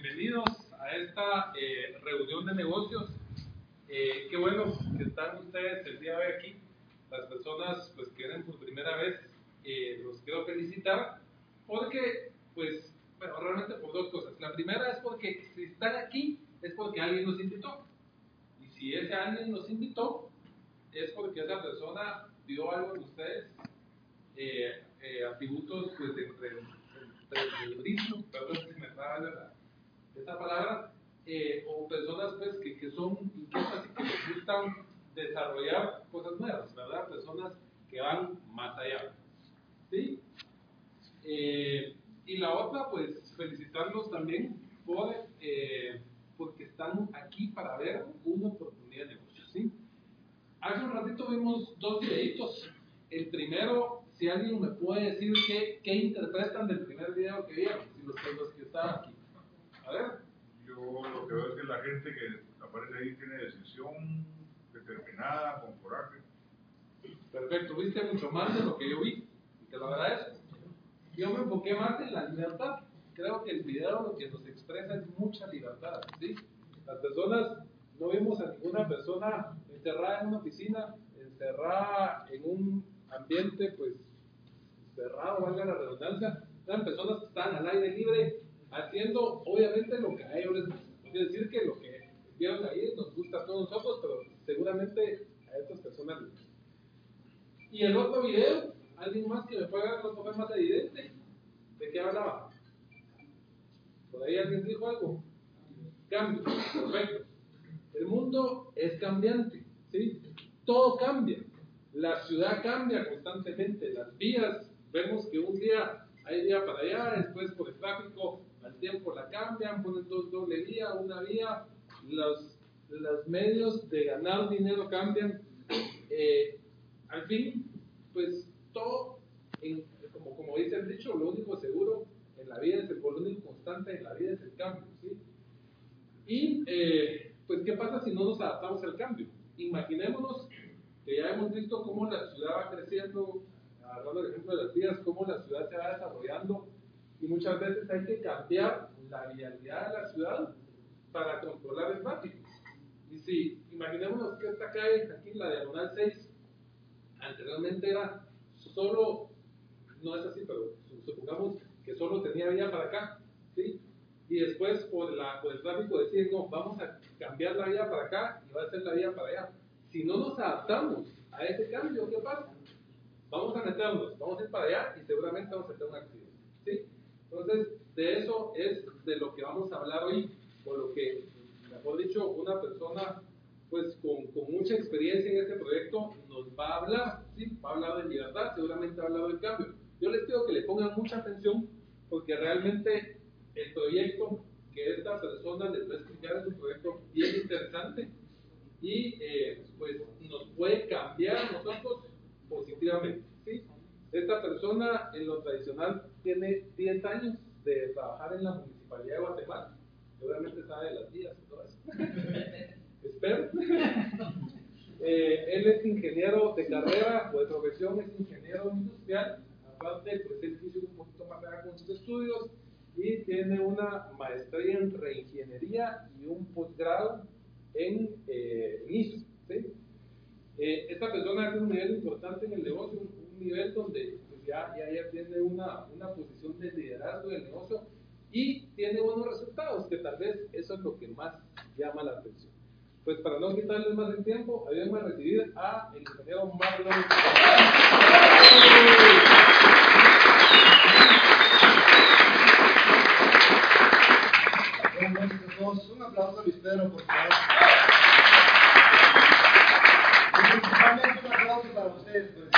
bienvenidos a esta eh, reunión de negocios. Eh, qué bueno que están ustedes el día de hoy aquí. Las personas pues que vienen por primera vez, eh, los quiero felicitar porque, pues, bueno, realmente por dos cosas. La primera es porque si están aquí es porque alguien nos invitó. Y si ese alguien nos invitó, es porque esa persona vio algo en ustedes, eh, eh, atributos pues, entre, el brillo, perdón si me está la, esa palabra, eh, o personas pues, que, que son inquietas y que les gustan desarrollar cosas nuevas, ¿verdad? Personas que van más allá. ¿Sí? Eh, y la otra, pues felicitarlos también por, eh, porque están aquí para ver una oportunidad de negocio. ¿sí? Hace un ratito vimos dos videitos. El primero, si alguien me puede decir qué, qué interpretan del primer video que vieron, si los, los que estaban aquí. A ver. Yo lo que veo es que la gente que aparece ahí tiene decisión determinada, con coraje. Perfecto, viste mucho más de lo que yo vi, y te lo agradezco. Yo me enfoqué más en la libertad. Creo que el video lo que nos expresa es mucha libertad, ¿sí? Las personas, no vimos a ninguna persona encerrada en una oficina, encerrada en un ambiente, pues, cerrado, valga la redundancia. Eran personas que estaban al aire libre, haciendo, obviamente, lo que a ellos les. Quiere decir que lo que vieron ahí nos gusta a todos nosotros, pero seguramente a estas personas. Y el otro video, alguien más que me pueda otro más evidente, ¿de qué hablaba? Por ahí alguien dijo algo. Cambio, perfecto. El mundo es cambiante, ¿sí? Todo cambia. La ciudad cambia constantemente, las vías, vemos que un día hay vía para allá, después por el tráfico al tiempo la cambian, ponen dos doble vía, una vía, los, los medios de ganar dinero cambian. Eh, al fin, pues todo, en, como, como dice el dicho, lo único seguro en la vida es el, lo único constante en la vida es el cambio, ¿sí? Y, eh, pues, ¿qué pasa si no nos adaptamos al cambio? Imaginémonos que ya hemos visto cómo la ciudad va creciendo, hablando del ejemplo de las vías, cómo la ciudad se va desarrollando, y muchas veces hay que cambiar la vialidad de la ciudad para controlar el tráfico. Y si, imaginémonos que esta calle, aquí la diagonal 6, anteriormente era solo, no es así, pero supongamos que solo tenía vía para acá, ¿sí? Y después por, el tráfico deciden, no, vamos a cambiar la vía para acá y va a ser la vía para allá. Si no nos adaptamos a ese cambio, ¿qué pasa? Vamos a meternos, vamos a ir para allá y seguramente vamos a tener un accidente, es de lo que vamos a hablar hoy, por lo que, mejor dicho, una persona pues con, mucha experiencia en este proyecto nos va a hablar, ¿sí? va a hablar de libertad, seguramente va a hablar del cambio. Yo les pido que le pongan mucha atención porque realmente el proyecto que esta persona les va a explicar es un proyecto bien interesante y eh, pues nos puede cambiar nosotros positivamente. ¿sí? Esta persona en lo tradicional tiene 10 años de trabajar en la Municipalidad de Guatemala, seguramente sabe de las vías y todo eso. espero. eh, él es ingeniero de carrera o de profesión, es ingeniero industrial. Aparte, pues él hizo un poquito más allá con sus estudios y tiene una maestría en reingeniería y un posgrado en, eh, ISO. Eh, esta persona tiene un nivel importante en el negocio, un, un nivel donde pues ya, ya, ya tiene una, una posición de liderazgo del negocio y tiene buenos resultados, que tal vez eso es lo que más llama la atención. Pues para no quitarles más el tiempo, ayúdenme a recibir a el ingeniero Marlon. Buenas noches a todos. Un aplauso a Luis por favor. Y principalmente un aplauso para ustedes. Pues.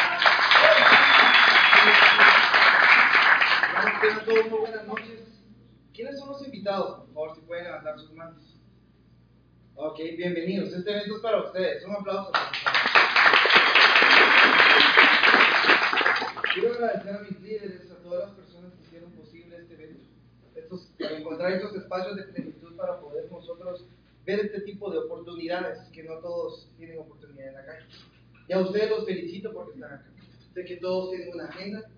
todos, muy buenas noches. ¿Quiénes son los invitados? Por favor, si pueden levantar sus manos. Ok, bienvenidos. Este evento es para ustedes. Un aplauso. Quiero agradecer a mis líderes, a todas las personas que hicieron posible este evento. Estos, para encontrar estos espacios de plenitud para poder nosotros ver este tipo de oportunidades, que no todos tienen oportunidad en la calle. Y a ustedes los felicito porque están acá. Sé que todos tienen una agenda,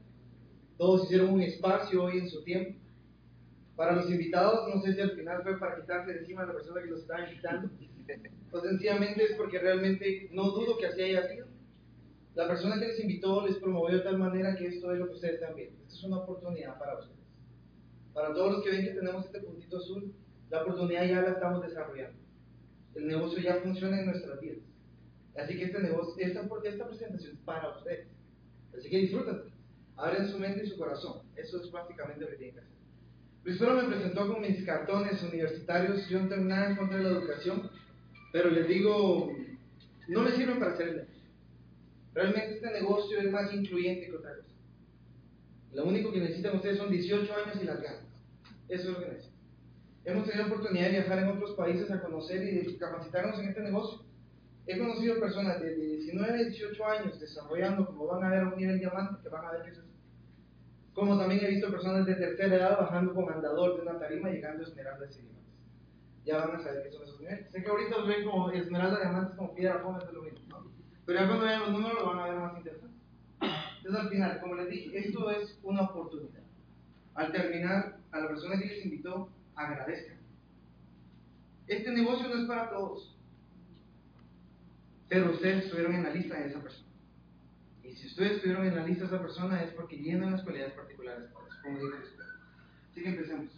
todos hicieron un espacio hoy en su tiempo. Para los invitados, no sé si al final fue para quitarse de encima a la persona que los estaba invitando, o sencillamente es porque realmente no dudo que así haya sido. La persona que les invitó les promovió de tal manera que esto es lo que ustedes están viendo. Esta es una oportunidad para ustedes. Para todos los que ven que tenemos este puntito azul, la oportunidad ya la estamos desarrollando. El negocio ya funciona en nuestras vidas. Así que este negocio, esta, esta presentación es para ustedes. Así que disfrútense. Abren su mente y su corazón. Eso es básicamente lo que tienen que hacer. Luis me presentó con mis cartones universitarios. Yo no tengo nada en contra de la educación, pero les digo, no me sirven para hacer el negocio. Realmente este negocio es más incluyente que otra cosa. Lo único que necesitan ustedes son 18 años y las ganas. Eso es lo que necesitan. Hemos tenido oportunidad de viajar en otros países a conocer y capacitarnos en este negocio. He conocido personas de 19 a 18 años desarrollando, como van a ver, un nivel diamante, que van a ver qué es eso. Como también he visto personas de tercera edad bajando con andador de una tarima llegando a esmeraldas y diamantes. Ya van a saber qué son esos niveles. Sé que ahorita los ven como esmeraldas, diamantes, como piedra, fome, es lo mismo, ¿no? Pero ya cuando vean los números lo van a ver más interesante. Entonces al final, como les dije, esto es una oportunidad. Al terminar, a la persona que les invitó, agradezcan. Este negocio no es para todos. Pero ustedes estuvieron en la lista de esa persona. Y si ustedes estuvieron en la lista de esa persona es porque llenan las cualidades particulares para eso, como dijo usted. Así que empecemos.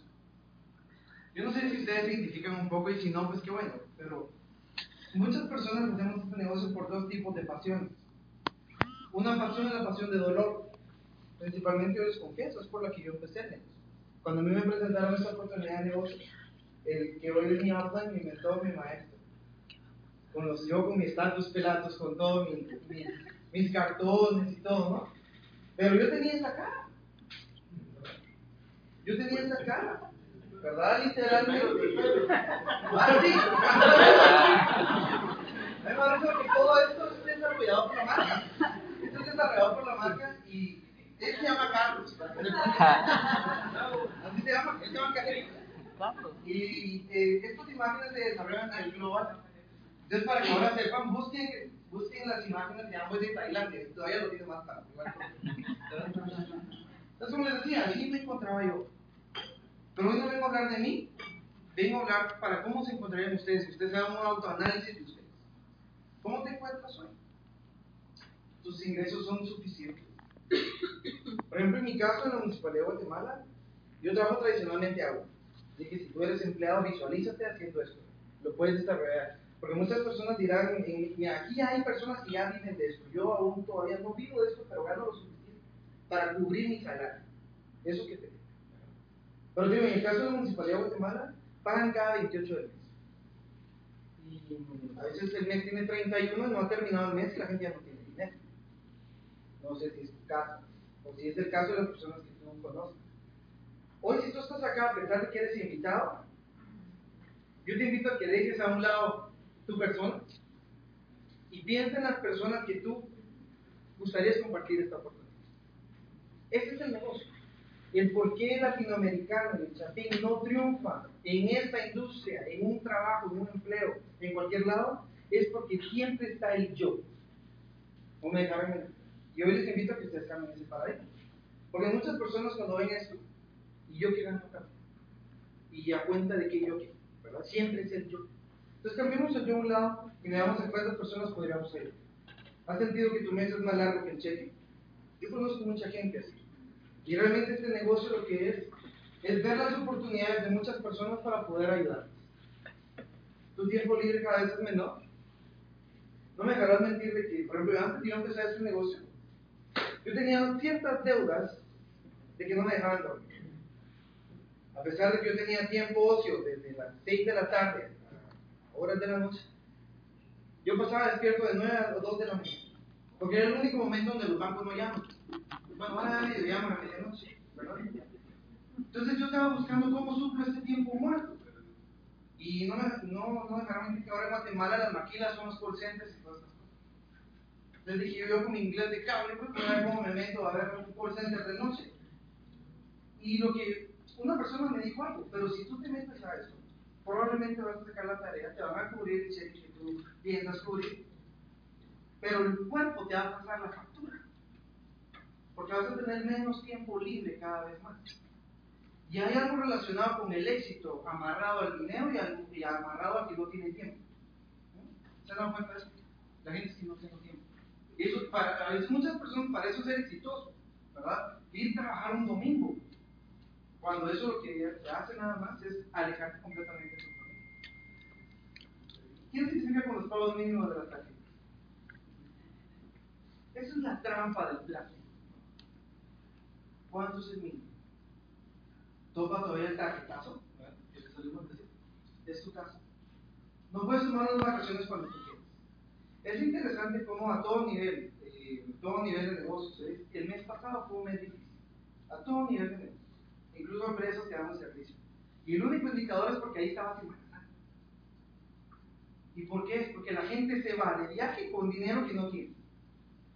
Yo no sé si ustedes se identifican un poco y si no, pues qué bueno. Pero muchas personas hacemos este negocio por dos tipos de pasiones. Una pasión es la pasión de dolor. Principalmente yo les confieso, es por la que yo empecé el negocio. Cuando a mí me presentaron esta oportunidad de negocio, el que hoy es mi upline, mi mentor, mi maestro, con los, yo con mis estatus pelatos, con todos mi, mis cartones y todo, ¿no? Pero yo tenía esa cara. Yo tenía esa cara. ¿Verdad? Literalmente. Así. Me parece que todo esto es desarrollado por la marca. Esto es desarrollado por la marca y él se llama Carlos. Así se llama, él se llama Carlos. Y eh, estas imágenes se desarrollan en el global. Entonces, para que ahora sepan, busquen, busquen las imágenes de ambos de Tailandia. Todavía lo tiene más tarde. Entonces, como les decía, así me encontraba yo. Pero hoy no vengo a hablar de mí, vengo a hablar para cómo se encontrarían ustedes, si ustedes hagan un autoanálisis de ustedes. ¿Cómo te encuentras hoy? ¿Tus ingresos son suficientes? Por ejemplo, en mi caso, en la Municipalidad de Guatemala, yo trabajo tradicionalmente agua. Así que si tú eres empleado, visualízate haciendo esto. Lo puedes desarrollar. Porque muchas personas dirán, aquí hay personas que ya viven de esto. Yo aún todavía no vivo de esto, pero gano lo suficiente para cubrir mi salario. Eso que te Pero digo, en el caso de la Municipalidad de Guatemala, pagan cada 28 de mes. Y a veces el mes tiene 31 y no ha terminado el mes y la gente ya no tiene dinero. No sé si es tu caso, o si es el caso de las personas que tú conoces. Hoy, si tú estás acá, a pesar que eres invitado, yo te invito a que dejes a un lado tu persona y piensa en las personas que tú gustarías compartir esta oportunidad. Ese es el negocio. El por qué el latinoamericano, el chapín, no triunfa en esta industria, en un trabajo, en un empleo, en cualquier lado, es porque siempre está el yo. ¿O me dejaron Y hoy les invito a que ustedes cambien ese paradigma. Porque muchas personas cuando ven esto, y yo quiero ganar y a cuenta de que yo quiero, ¿verdad? Siempre es el yo. Entonces cambiemos el yo a un lado y veamos a cuántas personas podríamos ser. ¿Has sentido que tu mes es más largo que el cheque? Yo conozco mucha gente así. Y realmente este negocio lo que es, es ver las oportunidades de muchas personas para poder ayudarles. Tu tiempo libre cada vez es menor. No me dejarás mentir de que, por ejemplo, antes de yo empezar este negocio, yo tenía ciertas deudas de que no me dejaban dormir. A pesar de que yo tenía tiempo ocio desde las 6 de la tarde horas de la noche, yo pasaba despierto de 9 a 2 de la mañana. Porque era el único momento donde los bancos no llaman. Bueno, ahora nadie llaman a medianoche, ¿verdad? estaba buscando cómo suplo este tiempo muerto. Y no, no, no dejaron que ahora en Guatemala las maquilas son los call centers y todas estas cosas. Entonces dije yo con mi inglés de cable, pues voy a ver cómo me meto a ver un call center de noche. Y lo que una persona me dijo algo, pero si tú te metes a eso, probablemente vas a sacar la tarea, te van a cubrir el cheque que tú piensas cubrir, pero el cuerpo te va a pasar la factura. Porque vas a tener menos tiempo libre cada vez más. Y hay algo relacionado con el éxito amarrado al dinero y, al, y amarrado a que no tiene tiempo. ¿Se dan cuenta de eso? La gente es que no tiene tiempo. Y eso, para, muchas personas, para eso es ser exitoso, ¿verdad? Ir trabajar un domingo. Cuando eso lo que hace nada más es alejarte completamente de tu familia. ¿Quién se significa con los pagos mínimos de las tarjetas? Esa es la trampa del plástico. ¿Cuánto es el mínimo? Topa todavía el tarjetazo, que te salimos. Es tu casa. No puedes tomar las vacaciones cuando tú quieras. Es interesante cómo a todo nivel, eh, todo nivel de negocios, ¿eh? el mes pasado fue un mes difícil. A todo nivel de negocios. Incluso empresas que dan servicio. Y el único indicador es porque ahí estaba Semana ¿Y por qué? Porque la gente se va de viaje con dinero que no tiene.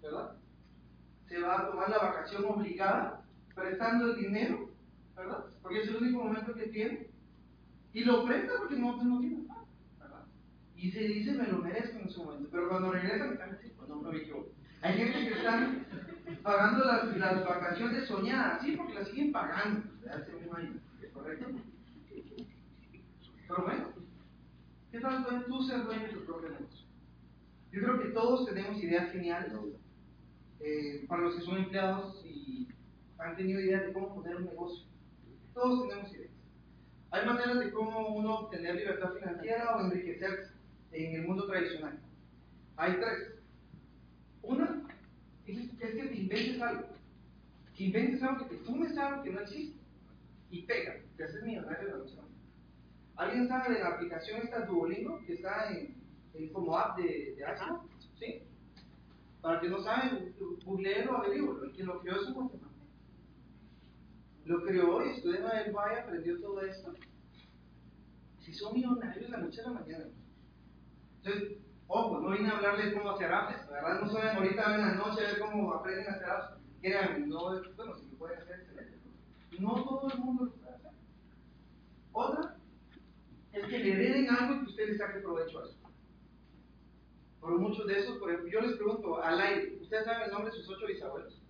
¿Verdad? Se va a tomar la vacación obligada, prestando el dinero, ¿verdad? Porque es el único momento que tiene. Y lo presta porque no, no tiene nada, ¿verdad? Y se dice, me lo merezco en su momento. Pero cuando regresan, están así, cuando me equivoco. Hay gente que están pagando las, vacaciones soñadas, sí, porque las siguen pagando hace un año, ¿correcto? Pero bueno, ¿qué tal tú ser dueño de tu propio negocio? Yo creo que todos tenemos ideas geniales. Eh, para los que son empleados y han tenido ideas de cómo poner un negocio. Todos tenemos ideas. Hay maneras de cómo uno obtener libertad financiera o enriquecerse en el mundo tradicional. Hay tres. Una es, que te inventes algo. Que inventes algo, que te fumes algo que no existe. Y pega, te haces millonario de la noche ¿Alguien sabe de la aplicación esta Duolingo que está en, como app de, de iPhone? ¿Sí? Para que no saben, averiguo. El que lo creó es un guatemalteco. Lo creó y estudió en el Valle, aprendió todo esto. Si son millonarios la noche a la mañana. Entonces, ojo, no vine a hablarles cómo hacer apps, ¿verdad? No saben ahorita en la noche a ver cómo aprenden a hacer apps. Créanme, no, bueno, si lo pueden hacer, excelente. No todo el mundo lo puede hacer. Otra es que le hereden algo y que usted le saque provecho a eso. Por muchos de esos, por ejemplo, yo les pregunto al aire, ¿ustedes saben el nombre de sus ocho bisabuelos?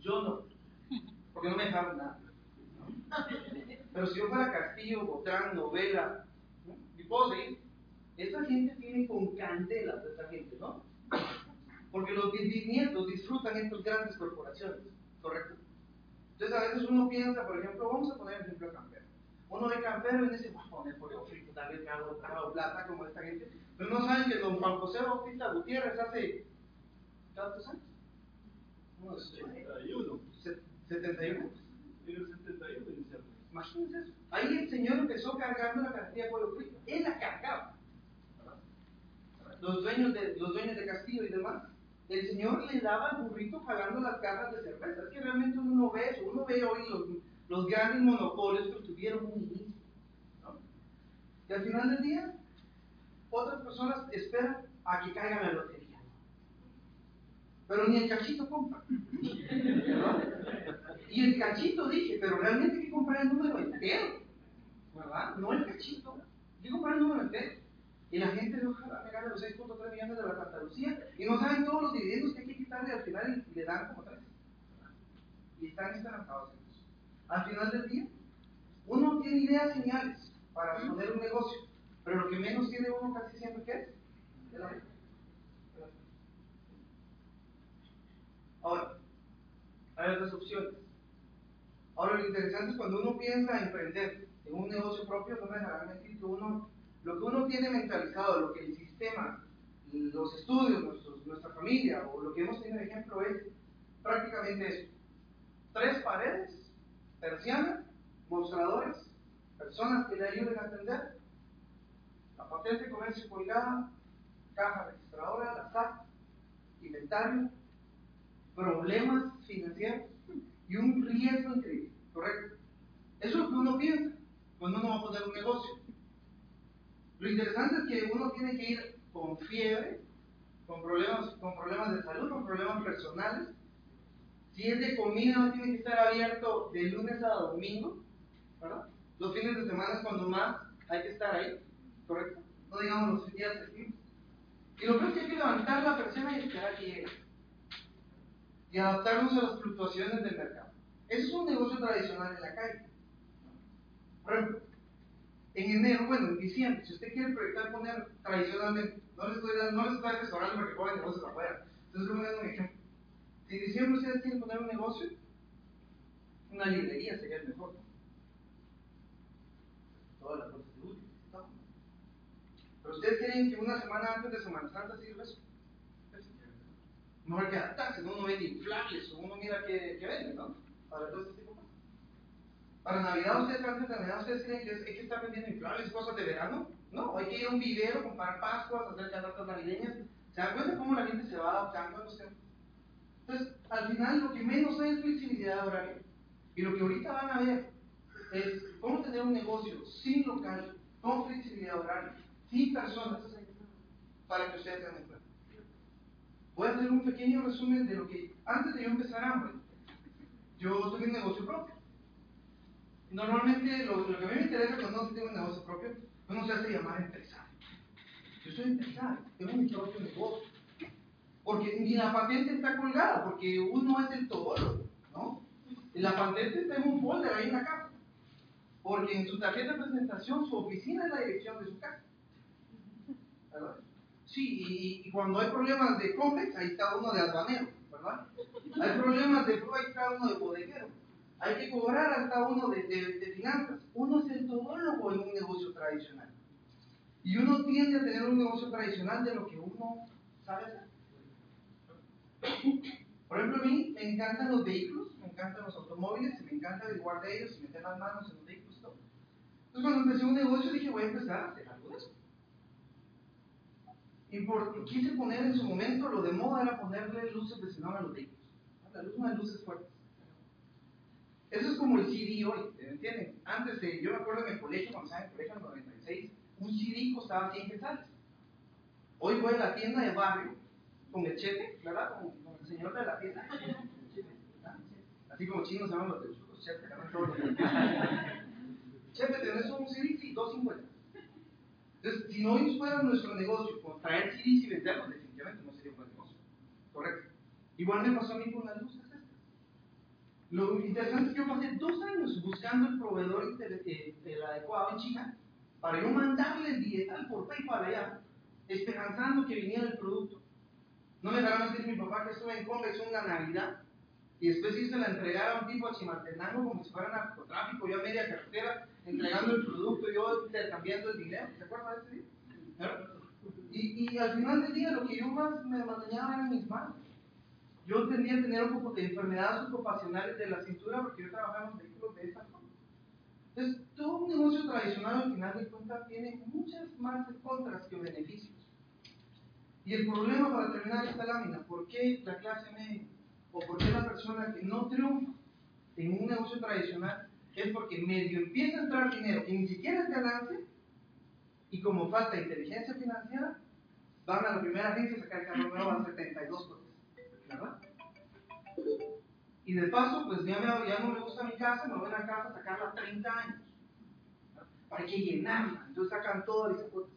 Yo no, porque no me dejaron nada. Pero si yo fuera Castillo, Botrán, Novela, y puedo seguir, esta gente tiene con candelas, esta gente, ¿no? Porque los bisnietos disfrutan estas grandes corporaciones, ¿correcto? Entonces a veces uno piensa, por ejemplo, vamos a poner el ejemplo de Campero. Uno ve Campero y dice, voy a poner pollo frito, tal vez me hago plata como esta gente. Pero no saben que don Juan José Bautista Gutiérrez hace, ¿cuántos años? Unos 71. 71. 71 Imagínense eso. Ahí el Señor empezó cargando la cantidad de pollo frito. Él la cargaba. Los dueños, de, los dueños de Castillo y demás. El Señor le daba al burrito pagando las cajas de cerveza. Es que realmente uno no ve eso. Uno ve hoy los, los grandes monopolios que tuvieron un inicio. ¿no? Y al final del día, otras personas esperan a que caiga la lotería. Pero ni el cachito compra. Y el cachito dije, pero realmente hay que comprar el número entero. ¿Verdad? No el cachito. Hay que comprar el número entero. Y la gente ojalá me los 6.3 millones de la Santa Lucía y no saben todos los dividendos que hay que quitarle al final y le dan como tres. Y están esperanzados en eso. Al final del día, uno tiene ideas geniales para poner un negocio, pero lo que menos tiene uno casi siempre, ¿qué es? El Ahora, hay otras opciones. Ahora, lo interesante es cuando uno piensa emprender en un negocio propio, no me dejarán mentir que uno, lo que uno tiene mentalizado, lo que el sistema, los estudios, nuestra familia o lo que hemos tenido de ejemplo es prácticamente eso. Tres paredes, persianas, mostradores, personas que le ayuden a atender, la patente de comercio colgada, caja registradora, la SAT, inventario, problemas financieros y un riesgo increíble. ¿correcto? Eso es lo que uno piensa cuando uno va a poner un negocio. Lo interesante es que uno tiene que ir con fiebre, con problemas, con problemas de salud, con problemas personales. Si es de comida, no tiene que estar abierto de lunes a domingo, ¿verdad? Los fines de semana es cuando más hay que estar ahí, ¿correcto? No digamos los días festivos. Y lo primero es que hay que levantar la persiana y esperar que llegue. Y adaptarnos a las fluctuaciones del mercado. Eso es un negocio tradicional en la calle. En enero, bueno, en diciembre, si usted quiere proyectar poner tradicionalmente, no les estoy, no les estoy asesorando para que pongan negocios afuera, entonces estoy poniendo un ejemplo. Si en diciembre ustedes quieren poner un negocio, una librería sería el mejor. Todas las cosas de útiles. Pero ustedes quieren que una semana antes de Semana Santa sirva eso. Mejor que adaptarse, ¿no? uno vende inflables uno mira que, que vende, ¿no? Para todo este tipo. Para Navidad, ustedes antes de Navidad, ustedes creen que hay que estar vendiendo inflables, cosas de verano. No, hay que ir a un vivero, comprar pascuas, hacer canastas navideñas. ¿Se dan cuenta cómo la gente se va adaptando a los? Entonces, al final, lo que menos hay es flexibilidad horaria. Y lo que ahorita van a ver es cómo tener un negocio sin local, con flexibilidad horaria, sin personas, para que ustedes tengan en cuenta. Voy a hacer un pequeño resumen de lo que, antes de yo empezar Hambre, yo tuve un negocio propio. Normalmente, lo, que a mí me interesa cuando uno tiene un negocio propio, uno se hace llamar empresario. Yo soy empresario, tengo mi propio negocio. Porque ni la patente está colgada, porque uno es el todólogo, ¿no? Y la patente está en un folder ahí en la casa. Porque en su tarjeta de presentación, su oficina es la dirección de su casa. ¿Verdad? Sí, y, cuando hay problemas de COMEX, ahí está uno de aduanero, ¿verdad? Hay problemas de PRO, ahí está uno de bodeguero. Hay que cobrar hasta uno de, finanzas. Uno es el todólogo en un negocio tradicional. Y uno tiende a tener un negocio tradicional de lo que uno sabe hacer. Por ejemplo, a mí me encantan los vehículos, me encantan los automóviles, y me encanta averiguar de ellos y meter las manos en los vehículos todo. Entonces, cuando empecé un negocio, dije, voy a empezar a hacer algo de eso. Y por, quise poner en su momento, lo de moda era ponerle luces de xenón a los vehículos. La luz, unas luces fuertes. Eso es como el CD hoy, ¿me entienden? Antes, de, yo me acuerdo en el colegio, cuando estaba en el colegio en el 96, un CD costaba 100 quetzales. Hoy voy a la tienda de barrio con el cheque, ¿verdad? Con, con el señor de la tienda. Así como chinos se llaman los techucos, chepe, que todos Chepe, ¿tenés un CD? Sí, 2.50. Entonces, si no fuera nuestro negocio con traer CDs y venderlos, definitivamente no sería un buen negocio. Correcto. Igual me pasó a mí con las luces. Lo interesante es que yo pasé dos años buscando el proveedor eh, el adecuado en China para yo mandarle el billetal por PayPal allá, esperanzando que viniera el producto. No me dejaron decir mi papá que estuve en Convex una Navidad y después hice la entregar a un tipo a Chimaltenango como si fuera narcotráfico, yo a media carretera entregando el producto, yo intercambiando el dinero. ¿Se acuerdan de ese día? Y, y, al final del día lo que yo más me mantenía eran mis manos. Yo tendía a tener un poco de enfermedades ocupacionales de la cintura porque yo trabajaba en vehículos de esta forma. Entonces, todo un negocio tradicional al final de cuentas tiene muchas más contras que beneficios. Y el problema para terminar esta lámina, ¿por qué la clase media o por qué la persona que no triunfa en un negocio tradicional es porque medio empieza a entrar dinero que ni siquiera es ganancia y como falta inteligencia financiera, van a la primera agencia a sacar el carro nuevo a 72 cosas. Y de paso, pues ya, no me gusta mi casa, me voy a la casa a sacarla 30 años. Para que llenarla. Entonces sacan todas esas cosas.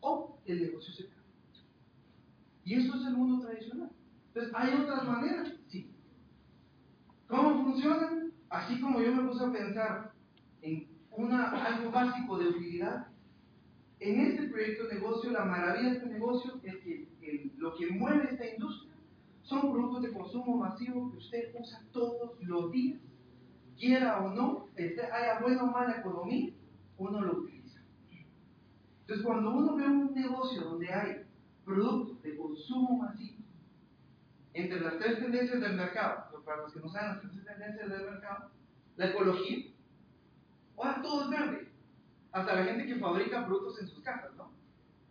O el negocio se cae. Y eso es el mundo tradicional. Entonces, ¿hay otras maneras? Sí. ¿Cómo funcionan? Así como yo me puse a pensar en una, algo básico de utilidad, en este proyecto de negocio, la maravilla de este negocio es que lo que mueve esta industria son productos de consumo masivo que usted usa todos los días, quiera o no, haya buena o mala economía, uno lo utiliza. Entonces, cuando uno ve un negocio donde hay productos de consumo masivo, entre las tres tendencias del mercado, para los que no saben las tres tendencias del mercado, la ecología, todo es verde, hasta la gente que fabrica productos en sus casas, ¿no?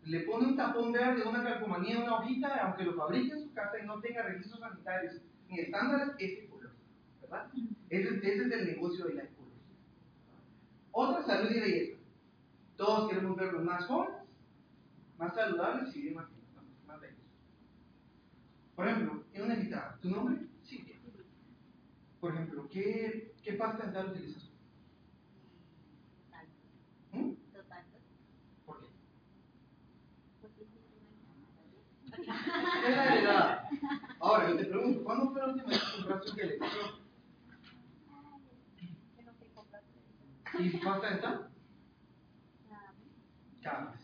Le pone un tapón verde, una calcomanía, una hojita, aunque lo fabrique en su casa y no tenga registros sanitarios ni estándares, es ecológico, ¿verdad? Ese, ese es el negocio de la ecología. Otra, salud y belleza. Todos queremos vernos más jóvenes, más saludables y más, más bellos. Por ejemplo, en una invitada, ¿tu nombre? Silvia. Por ejemplo, ¿qué, qué pasta dental utilizas? ¿Mm? ¿Por qué? Es la heredad. Ahora, yo te pregunto, ¿cuándo fue la última vez que compraste un televisor? ¿Y pasta dental? Cada vez.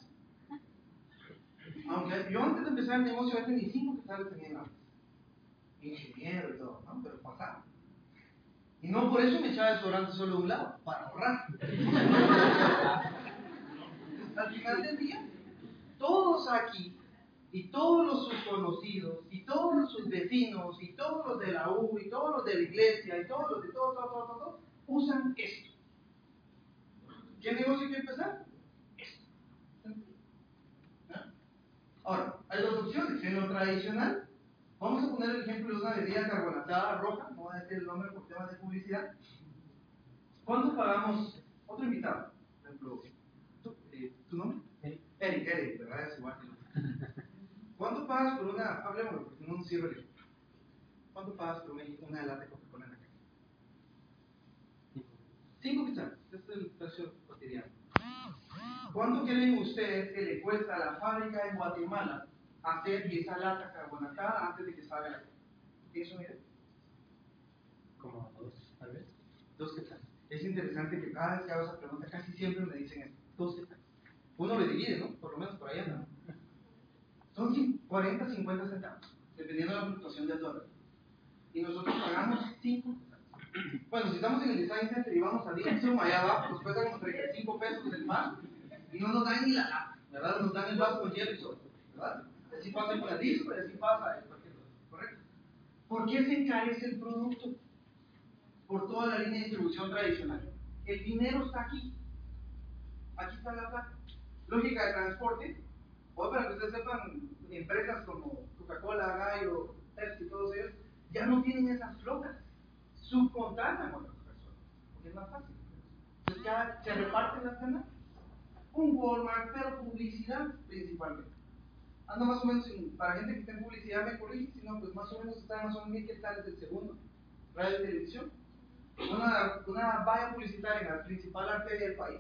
Aunque yo antes de empezar el negocio, hace ni cinco que tal tenía antes. Ingeniero y todo, ¿no? Pero pasaba. Y no por eso me echaba desodorante solo de un lado, para ahorrar. Al final del día, todos aquí, y todos los sus conocidos, y todos los sus vecinos, y todos los de la U, y todos los de la iglesia, y todos los de todo, todo, todo, todo, usan esto. ¿Qué negocio hay que empezar? Esto. ¿Ah? Ahora, hay dos opciones. En lo tradicional, vamos a poner el ejemplo de una bebida carbonatada roja, no voy a decir el nombre por temas de publicidad. ¿Cuánto pagamos? Otro invitado, por ejemplo, ¿tú, eh, ¿tu nombre? Eric. Eric, ¿verdad? Es igual que. ¿Cuánto pagas por una, hablemoslo porque no nos sirve el ejemplo. ¿Cuánto pagas por una, una lata de Coca-Cola en la calle? Cinco quetzales, este es el precio cotidiano. ¿Cuánto creen ustedes que le cuesta a la fábrica en Guatemala hacer esa lata carbonatada antes de que salga la? ¿Tienes una idea? Como dos, tal vez. Dos quetzales. Es interesante que cada vez que hago esa pregunta, casi siempre me dicen esto, dos quetzales. Uno lo divide, ¿no? Por lo menos por ahí anda. Son cin- 40, 50 centavos, dependiendo de la fluctuación del dólar. Y nosotros pagamos 5 Bueno, si estamos en el Design Center y vamos a Dixon, allá abajo, nos cuesta como 35 pesos el mar, y no nos dan ni la lata, ¿verdad? Nos dan el vaso con soda, ¿verdad? Así pasa en Bradisco y así pasa cualquier otro, ¿correcto? ¿Por qué se encarece el producto? Por toda la línea de distribución tradicional. El dinero está aquí. Aquí está la plata. Lógica de transporte. Hoy para que ustedes sepan, empresas como Coca-Cola, Gallo, Pepsi, todos ellos, ya no tienen esas flotas. Subcontratan a otras personas. Porque es más fácil. Entonces ya se reparten las ganancias. Un Walmart, pero publicidad principalmente. Anda más o menos, en- para gente que está en publicidad me corrige, si no, pues más o menos está más o menos mil quetzales del segundo. Radio y televisión. Una, una valla publicitaria en la principal arteria del país.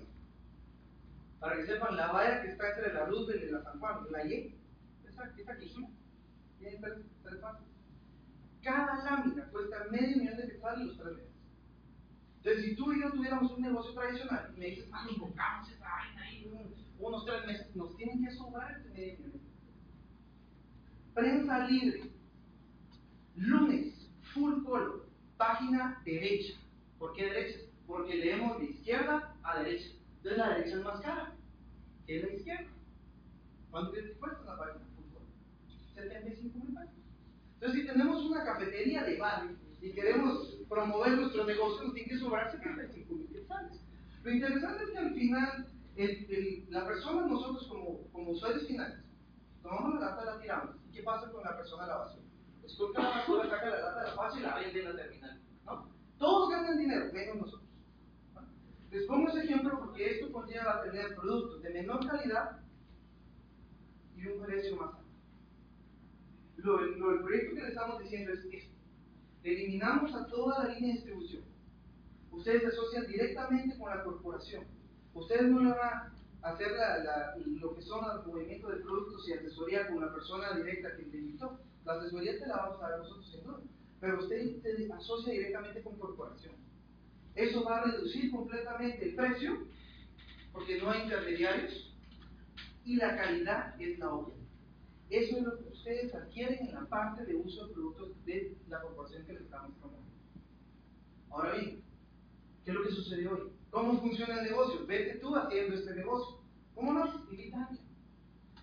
Para que sepan, la valla que está entre la Roosevelt y la San Juan, la Y, esa, esa que hicimos, tiene tres, tres. Cada lámina cuesta medio millón de quetzales los tres meses. Entonces, si tú y yo tuviéramos un negocio tradicional me dices, ah, invocamos esa vaina ahí un- unos tres meses, nos tienen que sobrar ese medio millón. Prensa libre, lunes, full color, página derecha. ¿Por qué derecha? Porque leemos de izquierda a derecha. Entonces la es más cara que la izquierda. ¿Cuánto crees que cuesta una página color? 75 mil pesos. Entonces, si tenemos una cafetería de barrio y queremos promover nuestro negocio, nos tiene que sobrar 75 mil quetzales. Lo interesante es que al final, el- el- la persona, nosotros como, usuarios finales, tomamos la lata, la tiramos. ¿Y qué pasa con la persona de la basura? Esculca la basura, saca la lata la basura y la vende en la terminal. ¿no? Todos ganan dinero, menos nosotros. Les pongo ese ejemplo porque esto conlleva tener productos de menor calidad y un precio más alto. Lo, lo- el proyecto que le estamos diciendo es esto. Eliminamos a toda la línea de distribución. Ustedes se asocian directamente con la corporación. Ustedes no le van a hacer la- la- lo que son los movimientos de productos y asesoría con la persona directa que te invitó. La asesoría te la vamos a dar nosotros sin duda. Pero usted se asocia directamente con corporación. Eso va a reducir completamente el precio, porque no hay intermediarios, y la calidad es la obvia. Eso es lo que ustedes adquieren en la parte de uso de productos de la corporación que les estamos promoviendo. Ahora bien, ¿qué es lo que sucedió hoy? ¿Cómo funciona el negocio? Vete tú haciendo este negocio. ¿Cómo lo haces? Invita a alguien.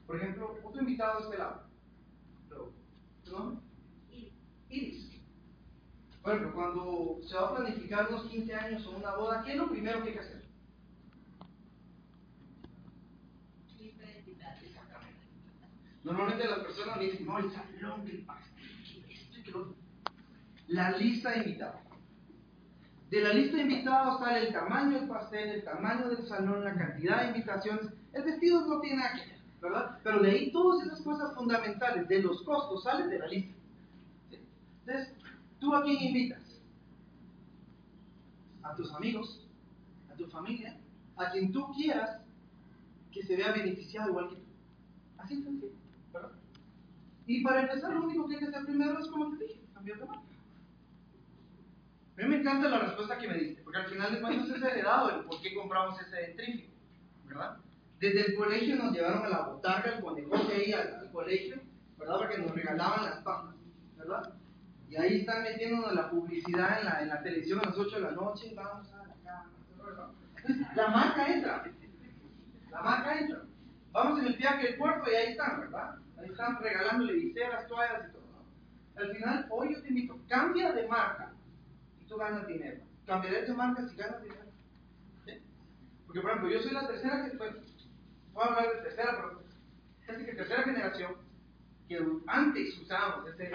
Por ejemplo, otro invitado de este lado. Pero, ¿Tu nombre? Iris. Por ejemplo, cuando se va a planificar unos 15 años o una boda, ¿qué es lo primero que hay que hacer? Exactamente. Normalmente las personas me dicen, no, el salón, el pastel, que esto y que lo otro. La lista de invitados. De la lista de invitados sale el tamaño del pastel, el tamaño del salón, la cantidad de invitaciones. El vestido no tiene nada que ver, ¿verdad? Pero de ahí todas esas cosas fundamentales de los costos salen de la lista. ¿sí? Entonces, ¿tú a quién invitas? A tus amigos, a tu familia, a quien tú quieras que se vea beneficiado igual que tú. Así es sencillo, ¿verdad? Y para empezar, lo único que hay que hacer primero es, como te dije, cambiar de marca. A mí me encanta la respuesta que me diste, porque al final de cuentas es heredado el por qué compramos ese dentrífico, ¿verdad? Desde el colegio nos llevaron a la botarga, el conejote ahí al, al colegio, ¿verdad? Porque nos regalaban las papas, ¿verdad? Y ahí están metiéndonos la publicidad en la, en la televisión a las 8 de la noche, vamos a la. La marca entra, la marca entra. Vamos en el viaje del puerto y ahí están, ¿verdad? Ahí están regalándole viseras, toallas y todo, ¿no? Al final, hoy yo te invito, cambia de marca y tú ganas dinero. Cambiaré de marca si ganas dinero. Porque, por ejemplo, yo soy la tercera que, bueno, voy a hablar de tercera, pero casi que tercera generación que antes usábamos ese.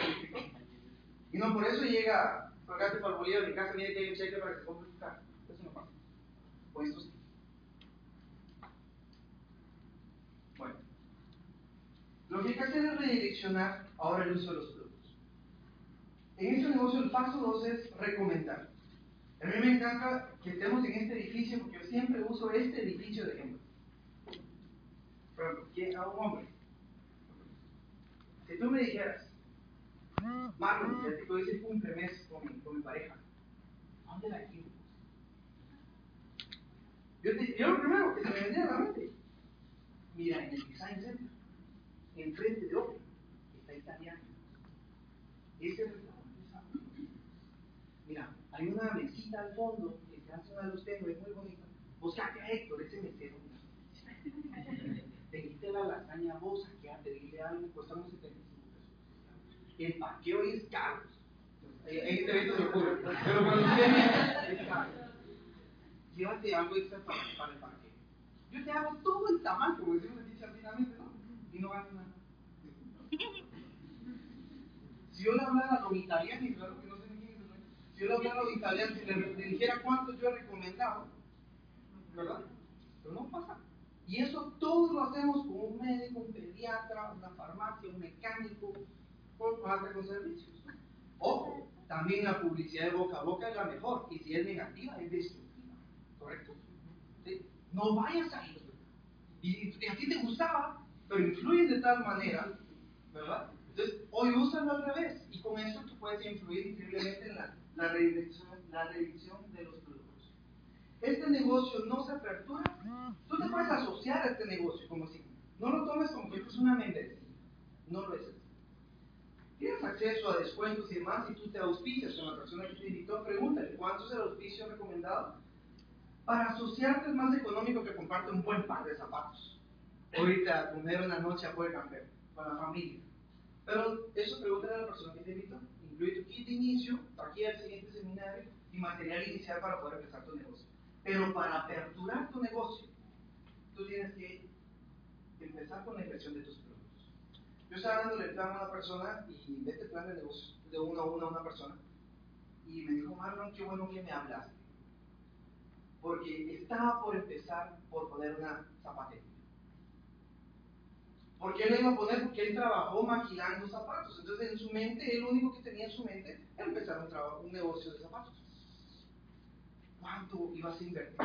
Y no por eso llega, pagaste por el de mi casa, mire que hay un cheque para que compre tu carro. Eso no pasa. O eso sí. Bueno, lo que hay que hacer es redireccionar ahora el uso de los productos. En este negocio el paso 2 es recomendar. A mí me encanta que estemos en este edificio porque yo siempre uso este edificio de ejemplo. Por ejemplo, a un hombre, si tú me dijeras, Marlon, ya te hice cumple mes con mi, pareja, ¿a dónde la quiero? Yo, lo primero que se me vendría a la mente, mira, en el Design Center, enfrente de Open, está italiano. Ese restaurante es sabroso. Mira, hay una mesita al fondo que se hace una luz tenue, es muy bonita. Buscate a Héctor, ese mesero. Te quité la lasaña vos aquí a pedirle algo, 75 pesos. El parqueo ahí es caro. Ahí ahí te ves se ocurre. Pero cuando usted es caro. Llévate algo extra para, para el parqueo. Yo te hago todo el tamaño, como decimos aquí charlinamente, ¿no? Y no ganas nada. Si yo le hablara a los italianos, y claro que no sé ni quién es dueño, si yo le hablara a los italianos y le, le dijera cuánto yo he recomendado, ¿verdad? Pero no pasa. Y eso todo lo hacemos con un médico, un pediatra, una farmacia, un mecánico, con, hasta con servicios. Ojo, también la publicidad de boca a boca es la mejor, y si es negativa, es destructiva. ¿Correcto? No vayas ahí. Y, y a ti te gustaba, pero influyen de tal manera, ¿verdad? Entonces, hoy úsalo al revés, y con eso tú puedes influir increíblemente en la, la, redirección, la redirección de los productos. Este negocio no se apertura, tú te puedes asociar a este negocio como si no lo tomes como que es una membresía, no lo es. Tienes acceso a descuentos y demás, y tú te auspicias con la persona que te invitó, pregúntale cuánto es el auspicio recomendado. Para asociarte es más económico que comprarte un buen par de zapatos. Ahorita, comer una noche a Puerto Camper con la familia. Pero eso pregúntale a la persona que te invitó. Incluye tu kit de inicio, aquí al siguiente seminario y material inicial para poder empezar tu negocio. Pero para aperturar tu negocio, tú tienes que empezar con la inversión de tus productos. Yo estaba dándole el plan a una persona y de este plan de negocio, de uno a uno a una persona, y me dijo, Marlon, qué bueno que me hablaste. Porque estaba por empezar por poner una zapatería. ¿Por qué lo iba a poner? Porque él trabajó maquilando zapatos. Entonces, en su mente, él lo único que tenía en su mente era empezar un, trabajo, un negocio de zapatos. ¿Cuánto ibas a invertir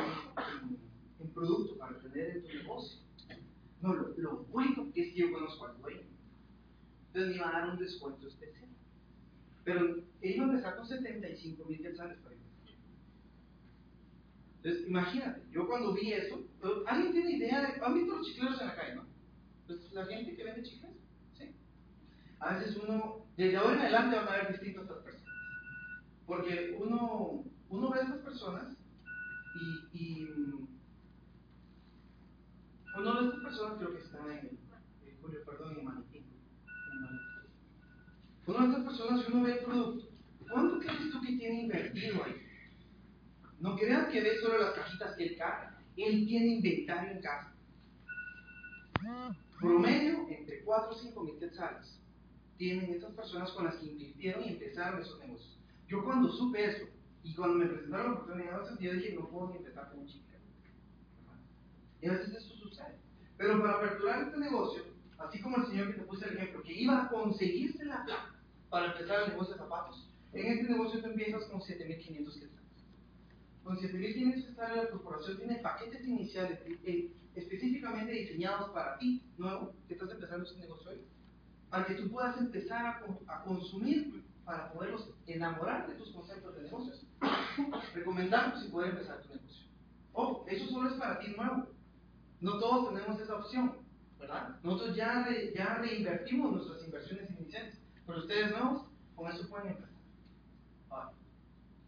en, en producto para tener en tu negocio? No, lo, lo bueno es que yo conozco al dueño. Entonces me iba a dar un descuento especial. Pero él empezar con 75 mil quetzales para. Entonces, imagínate, yo cuando vi eso, ¿alguien tiene idea de.? ¿Han visto los chicleros en la calle, no? Pues la gente que vende chicles, ¿sí? A veces uno, desde ahora en adelante van a ver distintas personas. Porque uno, uno ve a estas personas y, y uno de estas personas creo que está en, en Julio, perdón, en Maniquí. Uno de estas personas, si uno ve el producto, ¿cuánto crees tú que tiene invertido ahí? No creas que ve solo las cajitas que él carga. Él tiene inventario en casa. Promedio entre 4 o 5 mil quetzales tienen estas personas con las que invirtieron y empezaron esos negocios. Yo cuando supe eso, Y cuando me presentaron la oportunidad yo dije, no puedo ni empezar con un chica. Y a veces eso sucede. Pero para aperturar este negocio, así como el señor que te puse el ejemplo, que iba a conseguirse la plata para empezar el negocio de zapatos, en este negocio tú empiezas con 7.500 quetzales. Con 7.500 quetzales la corporación tiene paquetes iniciales eh, específicamente diseñados para ti, nuevo, que estás empezando este negocio hoy, para que tú puedas empezar a, a consumir para poderlos enamorar de tus conceptos de negocios. Recomendamos si poder empezar tu negocio. Oh, eso solo es para ti nuevo. No todos tenemos esa opción, ¿verdad? Nosotros ya, ya reinvertimos nuestras inversiones iniciales, pero ustedes nuevos, con eso pueden empezar.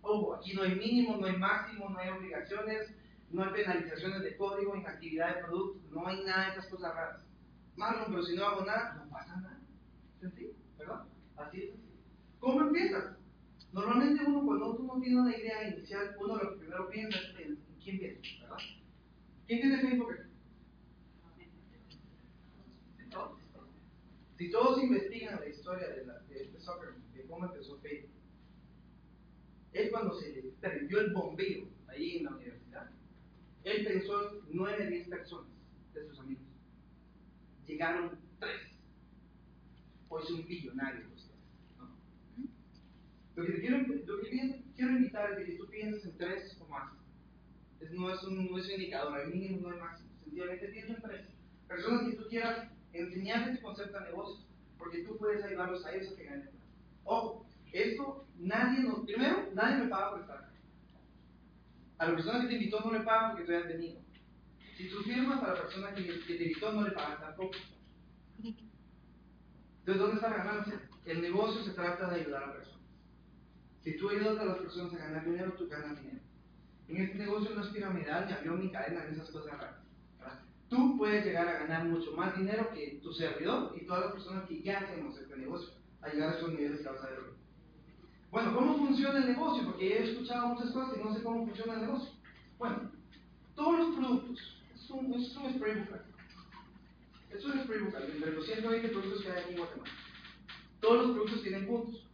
Ojo, aquí no hay mínimo, no hay máximo, no hay obligaciones, no hay penalizaciones de código, inactividad de producto, no hay nada de esas cosas raras. Marlon, pero si no hago nada, no pasa nada. Sencillo, ¿verdad? Así es. ¿Cómo empiezas? Normalmente uno cuando uno no tiene una idea inicial, uno lo primero piensa es en, quién piensa, ¿verdad? ¿Quién tiene Facebook aquí? Si todos investigan la historia de, la, de este soccer, de cómo empezó Facebook, es cuando se le prendió el bombeo ahí en la universidad. Él pensó en 9, 10 personas de sus amigos. Llegaron 3. Hoy es un billonario ¿no? Lo que, quiero, lo que quiero invitar es que tú pienses en 3 o más. Es, no, es un, no es un indicador, hay mínimo, no hay máximo. Sencillamente piensa en 3. Personas que tú quieras enseñarles este concepto de negocios, porque tú puedes ayudarlos a ellos a que ganen. Ojo, esto nadie nos. Primero, nadie me paga por estar A la persona que te invitó no le pagan porque tú hayas venido. Si tú firmas a la persona que, te invitó no le pagan tampoco. Entonces, ¿dónde está la ganancia? El negocio se trata de ayudar a personas. Si tú ayudas a las personas a ganar dinero, tú ganas dinero. En este negocio no es piramidal, ni avión, ni cadena, ni esas cosas raras. Tú puedes llegar a ganar mucho más dinero que tu servidor y todas las personas que ya hacemos este negocio, a llegar a esos niveles que vas a ver. Bueno, ¿cómo funciona el negocio? Porque he escuchado muchas cosas y no sé cómo funciona el negocio. Bueno, todos los productos, es un, es un spray book. Es un spray book, entre los 120 productos que hay aquí en Guatemala. Todos los productos tienen puntos.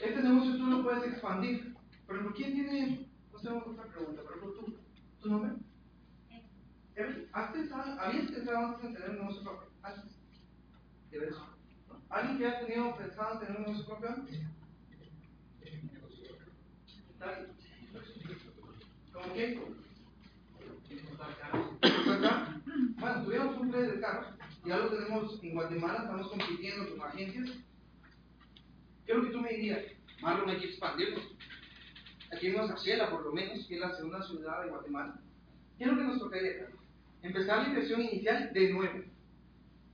Este negocio tú lo puedes expandir. Por ejemplo, ¿quién tiene, no sé, otra pregunta, por ejemplo, tú, ¿tu nombre? ¿Has pensado, ¿Habías pensado antes en tener un negocio propio? ¿De? ¿Alguien que haya tenido pensado en tener un negocio propio antes? ¿Cómo qué? Bueno, tuvimos un play de carros, ya lo tenemos en Guatemala, estamos compitiendo con agencias. ¿Qué es lo que tú me dirías? Marlon, hay que expandirnos. Aquí en Nosaxiela, por lo menos, que es la segunda ciudad de Guatemala. ¿Qué es lo que nos tocaría, Empezar la inversión inicial de nuevo.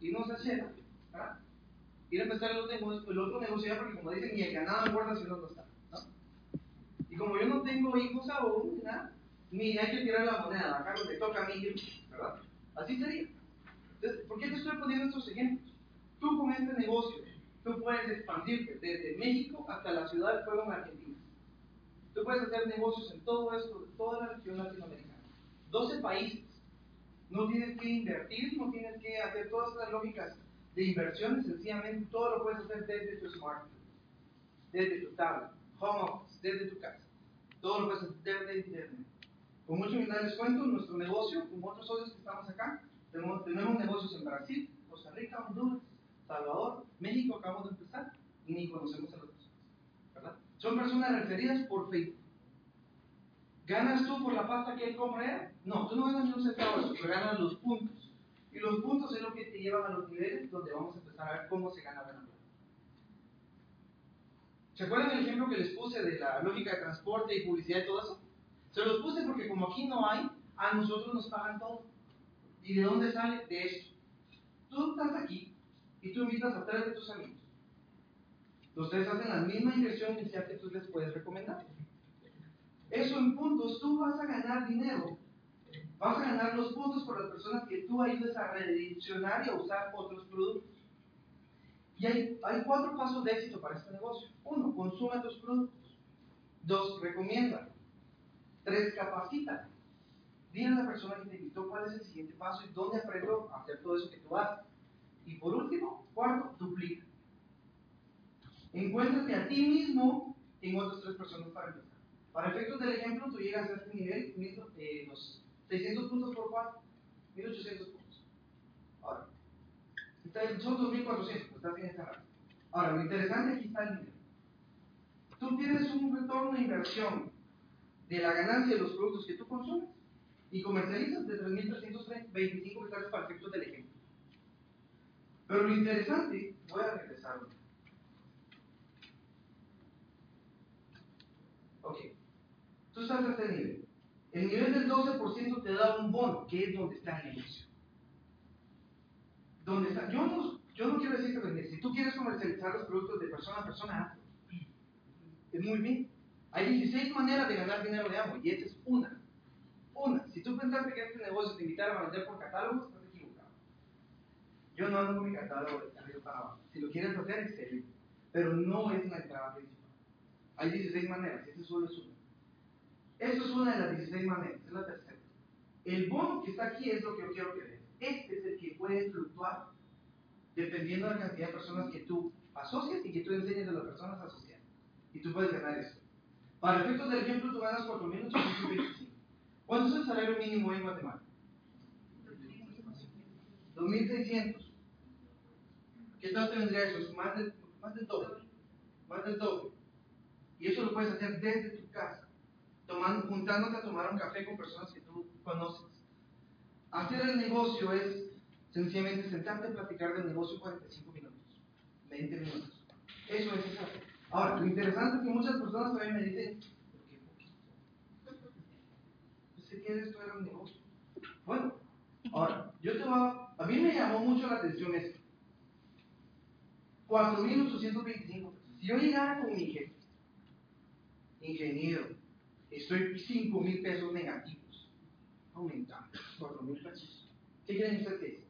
Irnos a Shela, ¿verdad? Ir empezar el otro, el otro negocio porque como dicen, ni el ganado guarda si no está. Y como yo no tengo hijos aún, ni hay que tirar la moneda, acá te toca a mí, ¿verdad? Así sería. Entonces, ¿por qué te estoy poniendo estos ejemplos? Tú con este negocio, tú puedes expandirte desde México hasta la ciudad de Fuego en Argentina. Tú puedes hacer negocios en todo esto, toda la región latinoamericana. 12 países. No tienes que invertir, no tienes que hacer todas esas lógicas de inversión, sencillamente todo lo puedes hacer desde tu smartphone, desde tu tablet, home office, desde tu casa. Todo lo puedes hacer desde internet. Con mucho humildad les cuento, nuestro negocio, con otros socios que estamos acá, tenemos, tenemos negocios en Brasil, Costa Rica, Honduras, Salvador, México, acabamos de empezar, y ni conocemos a los personas. ¿verdad? Son personas referidas por Facebook. ¿Ganas tú por la pasta que él compra No, tú no ganas ni un centavo, pero ganas los puntos. Y los puntos es lo que te llevan a los niveles donde vamos a empezar a ver cómo se gana la ¿Se acuerdan el ejemplo que les puse de la lógica de transporte y publicidad y todo eso? Se los puse porque como aquí no hay, a nosotros nos pagan todo. ¿Y de dónde sale? De esto. Tú estás aquí y tú invitas a tres de tus amigos. Ustedes hacen la misma inversión inicial que tú les puedes recomendar. Eso en puntos, tú vas a ganar dinero. Vas a ganar los puntos por las personas que tú ayudes a redireccionar y a usar otros productos. Y hay, hay cuatro pasos de éxito para este negocio. Uno, consume tus productos. Dos, recomienda. Tres, capacita. Dile a la persona que te invitó cuál es el siguiente paso y dónde aprendió a hacer todo eso que tú haces. Y por último, cuarto, duplica. Encuéntrate a ti mismo en otras tres personas para empezar. Para efectos del ejemplo, tú llegas a este nivel, eh, los 600 puntos por 4, 1800 puntos. Ahora, son 2400, estás bien rata. Ahora, lo interesante aquí está el dinero. Tú tienes un retorno de inversión de la ganancia de los productos que tú consumes y comercializas de 3.325 hectáreas para efectos del ejemplo. Pero lo interesante, voy a regresar. Ok, tú estás a este nivel. El nivel del 12% te da un bono, que es donde está el negocio. ¿Dónde está? Yo no, yo no quiero decir que. Si tú quieres comercializar los productos de persona a persona. Es muy bien. Hay 16 maneras de ganar dinero de ambos y esta es una. Una. Si tú pensaste que este negocio te invitara a vender por catálogo, estás equivocado. Yo no ando mi catálogo de arriba para abajo. Si lo quieres hacer, excelente. Pero no es la entrada principal. Hay 16 maneras, esta solo es una. Eso es una de las 16 maneras, es la tercera. El bono que está aquí es lo que yo quiero que veas. Este es el que puede fluctuar dependiendo de la cantidad de personas que tú asocias y que tú enseñes a las personas a asociar. Y tú puedes ganar eso. Para efectos del ejemplo, tú ganas 4.825. ¿Cuánto es el salario mínimo en Guatemala? 2.600. ¿Qué tal te vendría eso? Es más, de, más del doble. Más del doble. Y eso lo puedes hacer desde tu casa, juntándote a tomar un café con personas que tú conoces. Hacer el negocio es sencillamente sentarte a platicar del negocio 45 minutos, 20 minutos. Eso es hacer. Ahora, lo interesante es que muchas personas también me dicen, ¿por qué poquito? Pensé que esto era un negocio. Bueno, ahora, yo te voy a... Mí me llamó mucho la atención esto. 4.825 pesos. Si yo llegara con mi jefe, ingeniero, estoy 5 mil pesos negativos, aumentando 4 mil pesos. ¿Qué quieren ustedes?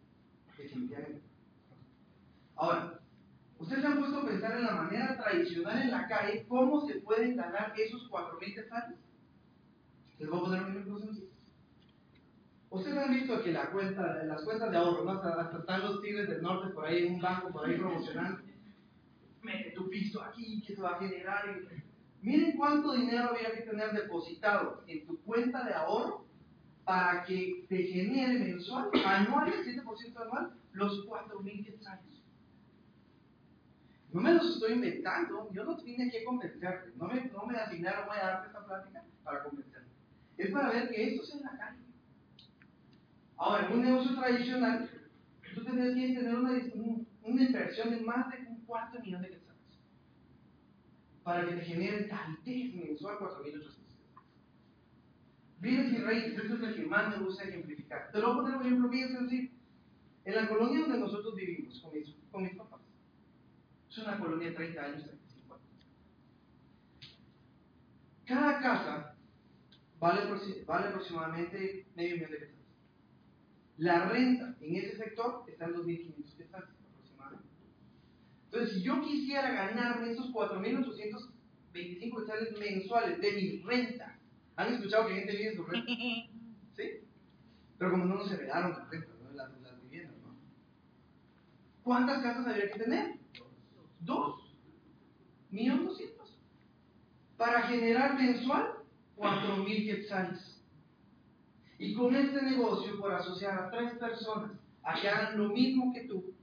Definitivamente. Ahora, ustedes se han puesto a pensar en la manera tradicional en la calle, cómo se pueden ganar esos 4 mil quetzales. Les voy a poner un ejemplo sencillo. Ustedes han visto que la cuenta, las cuentas de ahorro, ¿no? hasta, hasta están los tigres del norte por ahí un banco, por ahí promocionando. Mete tu piso aquí, que se va a generar. Miren cuánto dinero había que tener depositado en tu cuenta de ahorro para que te genere mensual, anual, el 7% anual, los 4 mil quetzales. No me los estoy inventando, yo no vine aquí a convencerte, no me, no me asignaron voy a darte esta plática para convencerte. Es para ver que esto es en la calle. Ahora, en un negocio tradicional, tú tendrías que tener una, un- una inversión de más de un cuarto millón de quetzales para que te genere tal vez mensual 4.800. Bienes y raíces, eso es el que más me gusta ejemplificar. Te lo voy a poner un ejemplo bien sencillo. En la colonia donde nosotros vivimos con mis, papás, es una colonia de 30 años, 35 años. Cada casa vale, vale aproximadamente medio millón de quetzales. La renta en ese sector está en 2.500 quetzales aproximadamente. Entonces, si yo quisiera ganarme esos 4.825 quetzales mensuales de mi renta, ¿han escuchado que gente vive en su renta? ¿Sí? Pero como no nos heredaron la renta, ¿no? las, las viviendas, ¿no? ¿Cuántas casas habría que tener? Dos. Millón doscientos. Para generar mensual, cuatro mil quetzales. Y con este negocio, por asociar a tres personas a que hagan lo mismo que tú,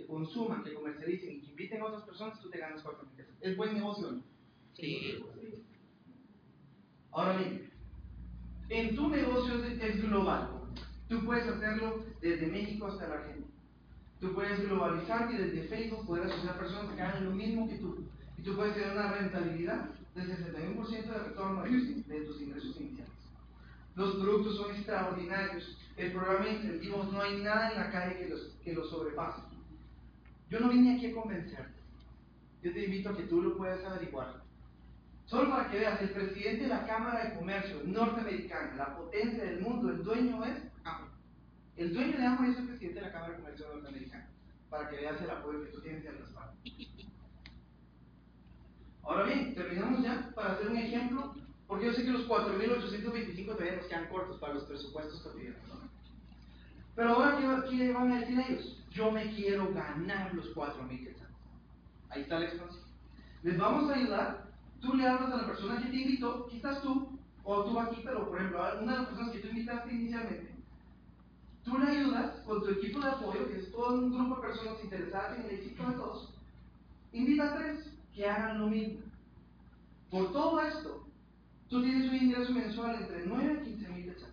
que consuman, que comercialicen y que inviten a otras personas, tú te ganas cuatro mil quetzales. ¿Es buen negocio no? Sí. Ahora bien, en tu negocio es, global. Tú puedes hacerlo desde México hasta la Argentina. Tú puedes globalizarte y desde Facebook poder asociar personas que hagan lo mismo que tú. Y tú puedes tener una rentabilidad del 61% de retorno de tus ingresos iniciales. Los productos son extraordinarios. El programa de incentivos no hay nada en la calle que los, que los sobrepase. Yo no vine aquí a convencerte. Yo te invito a que tú lo puedas averiguar. Solo para que veas, el presidente de la Cámara de Comercio norteamericana, la potencia del mundo, el dueño es Amway. El dueño de Amway es el presidente de la Cámara de Comercio norteamericana. Para que veas el apoyo que tú tienes en respaldo. Ahora bien, terminamos ya para hacer un ejemplo, porque yo sé que los 4.825 todavía nos quedan cortos para los presupuestos cotidianos. ¿no? Pero ahora, ¿qué, ¿qué van a decir ellos? Yo me quiero ganar los 4.000 quetzales. Ahí está la expansión. Les vamos a ayudar tú le hablas a la persona que te invitó, quizás tú, o tú aquí, pero por ejemplo, una de las personas que tú invitaste inicialmente, tú le ayudas con tu equipo de apoyo, que es todo un grupo de personas interesadas en el éxito de todos, invita a tres que hagan lo mismo. Por todo esto, tú tienes un ingreso mensual entre 9 a 15 mil pesos.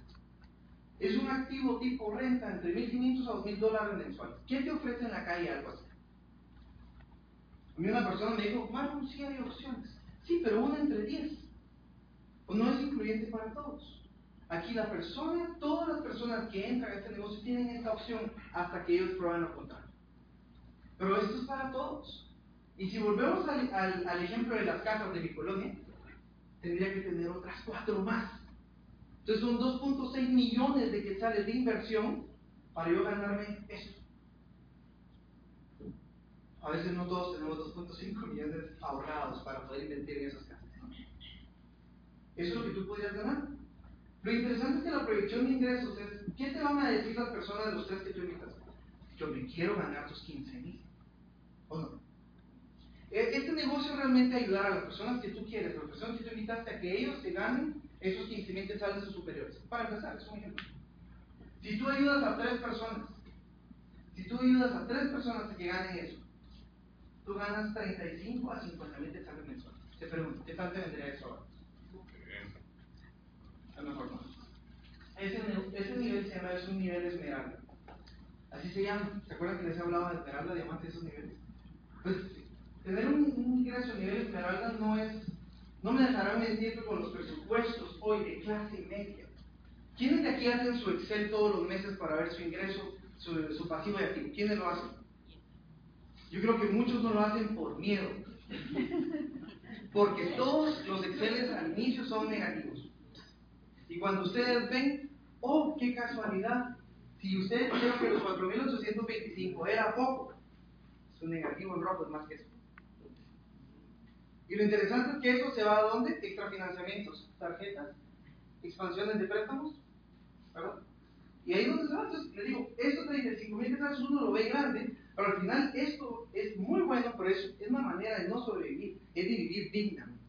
Es un activo tipo renta entre 1.500 a 2.000 dólares mensuales. ¿Qué te ofrece en la calle algo así? A mí una persona me dijo, Marlon, sí hay opciones. Sí, pero una entre 10. O no es incluyente para todos. Aquí la persona, todas las personas que entran a este negocio tienen esta opción hasta que ellos prueban lo contrario. Pero esto es para todos. Y si volvemos al, al, al ejemplo de las casas de mi colonia, tendría que tener otras cuatro más. Entonces son 2.6 millones de quetzales de inversión para yo ganarme esto. A veces no todos tenemos 2.5 millones ahorrados para poder invertir en esas casas. Eso es lo que tú podrías ganar. Lo interesante es que la proyección de ingresos es, ¿qué te van a decir las personas de los tres que tú invitas? Yo me quiero ganar tus 15 mil. ¿O no? E, este negocio realmente ayudar a las personas que tú quieres, a las personas que tú invitaste a que ellos te ganen esos 15 mil quetzales o superiores. Para empezar, es un ejemplo. Si tú ayudas a tres personas, si tú ayudas a tres personas a que ganen eso, tú ganas 35 a 50 mil quetzales mensuales. Te pregunto, ¿qué tal te vendría eso ahora? A lo mejor no. Ese, ese nivel se llama, es un nivel esmeralda. Así se llama. ¿Se acuerdan que les he hablado de esmeralda, diamante, esos niveles? Pues tener un, un ingreso a nivel esmeralda no es, no me dejarán mentir con los presupuestos hoy de clase media. ¿Quiénes de aquí hacen su Excel todos los meses para ver su ingreso, su, pasivo y activo? ¿Quiénes lo hacen? Yo creo que muchos no lo hacen por miedo. Porque todos los Exceles al inicio son negativos. Y cuando ustedes ven, oh, qué casualidad, si ustedes dijeron que los 4.825 era poco, su negativo en rojo es más que eso. Y lo interesante es que eso se va a dónde? Extrafinanciamientos, tarjetas, expansiones de préstamos, ¿verdad? Y ahí es donde se va. Entonces, le digo, estos 35 mil pesos uno lo ve grande, pero al final esto es muy bueno, pero es, es una manera de no sobrevivir, es de vivir dignamente.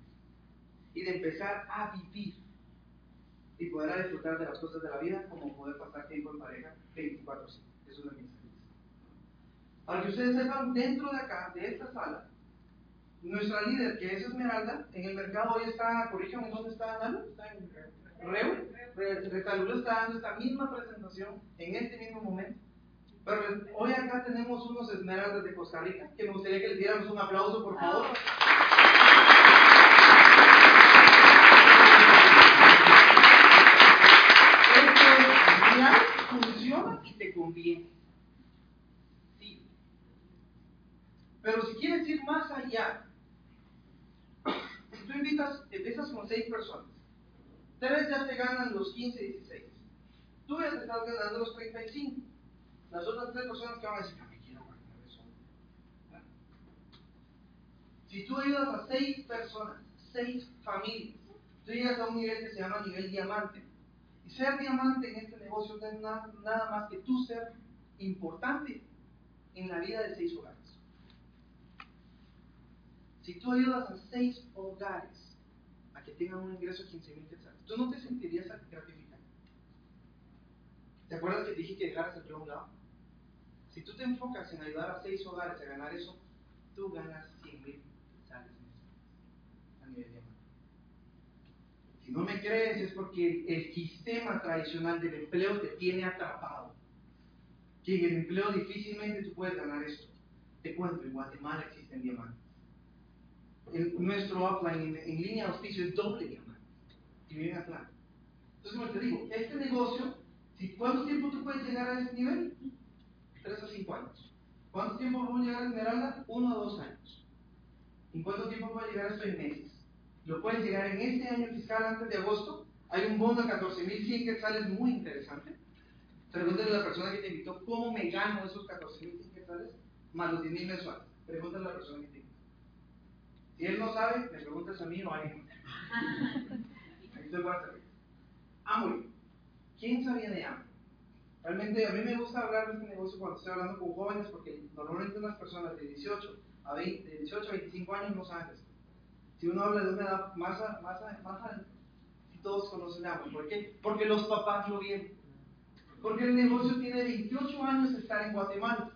Y de empezar a vivir. Y poder disfrutar de las cosas de la vida, como poder pasar tiempo en pareja 24-7. Eso es lo que Para que ustedes sepan, dentro de acá, de esta sala, nuestra líder, que es Esmeralda, en el mercado hoy está, corríjame, ¿dónde está Nalo? Está en Reu. Recalula está dando esta misma presentación en este mismo momento. Pero hoy acá tenemos unos Esmeraldas de Costa Rica, que me gustaría que les diéramos un aplauso, por favor. Esto es real, funciona y te conviene. Sí. Pero si quieres ir más allá, tú invitas, empiezas con seis personas, tres ya te ganan los 15, 16. Tú ya te estás ganando los 35. Las otras tres personas que van a decir, no me quiero ganar eso. Si tú ayudas a seis personas, seis familias, tú llegas a un nivel que se llama nivel diamante. Y ser diamante en este negocio no es nada, nada más que tú ser importante en la vida de seis hogares. Si tú ayudas a seis hogares a que tengan un ingreso de 15 mil quetzales, ¿tú no te sentirías gratificado? ¿Te acuerdas que te dije que dejaras el yo a un lado? Si tú te enfocas en ayudar a seis hogares a ganar eso, tú ganas 100 mil quetzales a nivel de Si no me crees es porque el sistema tradicional del empleo te tiene atrapado. Que en el empleo difícilmente tú puedes ganar esto. Te cuento, en Guatemala existen diamantes el, nuestro offline en, en, línea de auspicio es doble diamante. Y viven Atlanta. Entonces, como te digo, este negocio, si, ¿cuánto tiempo tú puedes llegar a ese nivel? 3 a 5 años. ¿Cuánto tiempo a llegar a Esmeralda? 1 a 2 años. ¿En cuánto tiempo puede llegar esto en meses? Lo puedes llegar en este año fiscal antes de agosto. Hay un bono de 14.100 quetzales muy interesante. Pregúntale a la persona que te invitó cómo me gano esos 14.100 quetzales más los 10.000 mensuales. Pregúntale a la persona que te invitó. Si él no sabe, me preguntas a mí o a alguien. Aquí estoy para servir. Amway. ¿Quién sabía de Amway? Realmente a mí me gusta hablar de este negocio cuando estoy hablando con jóvenes porque normalmente unas personas de 18 a, 20, de 18 a 25 años no saben esto. Si uno habla de una edad más, más, más alta, todos conocen Amway. ¿Por qué? Porque los papás lo vieron. Porque el negocio tiene 28 años de estar en Guatemala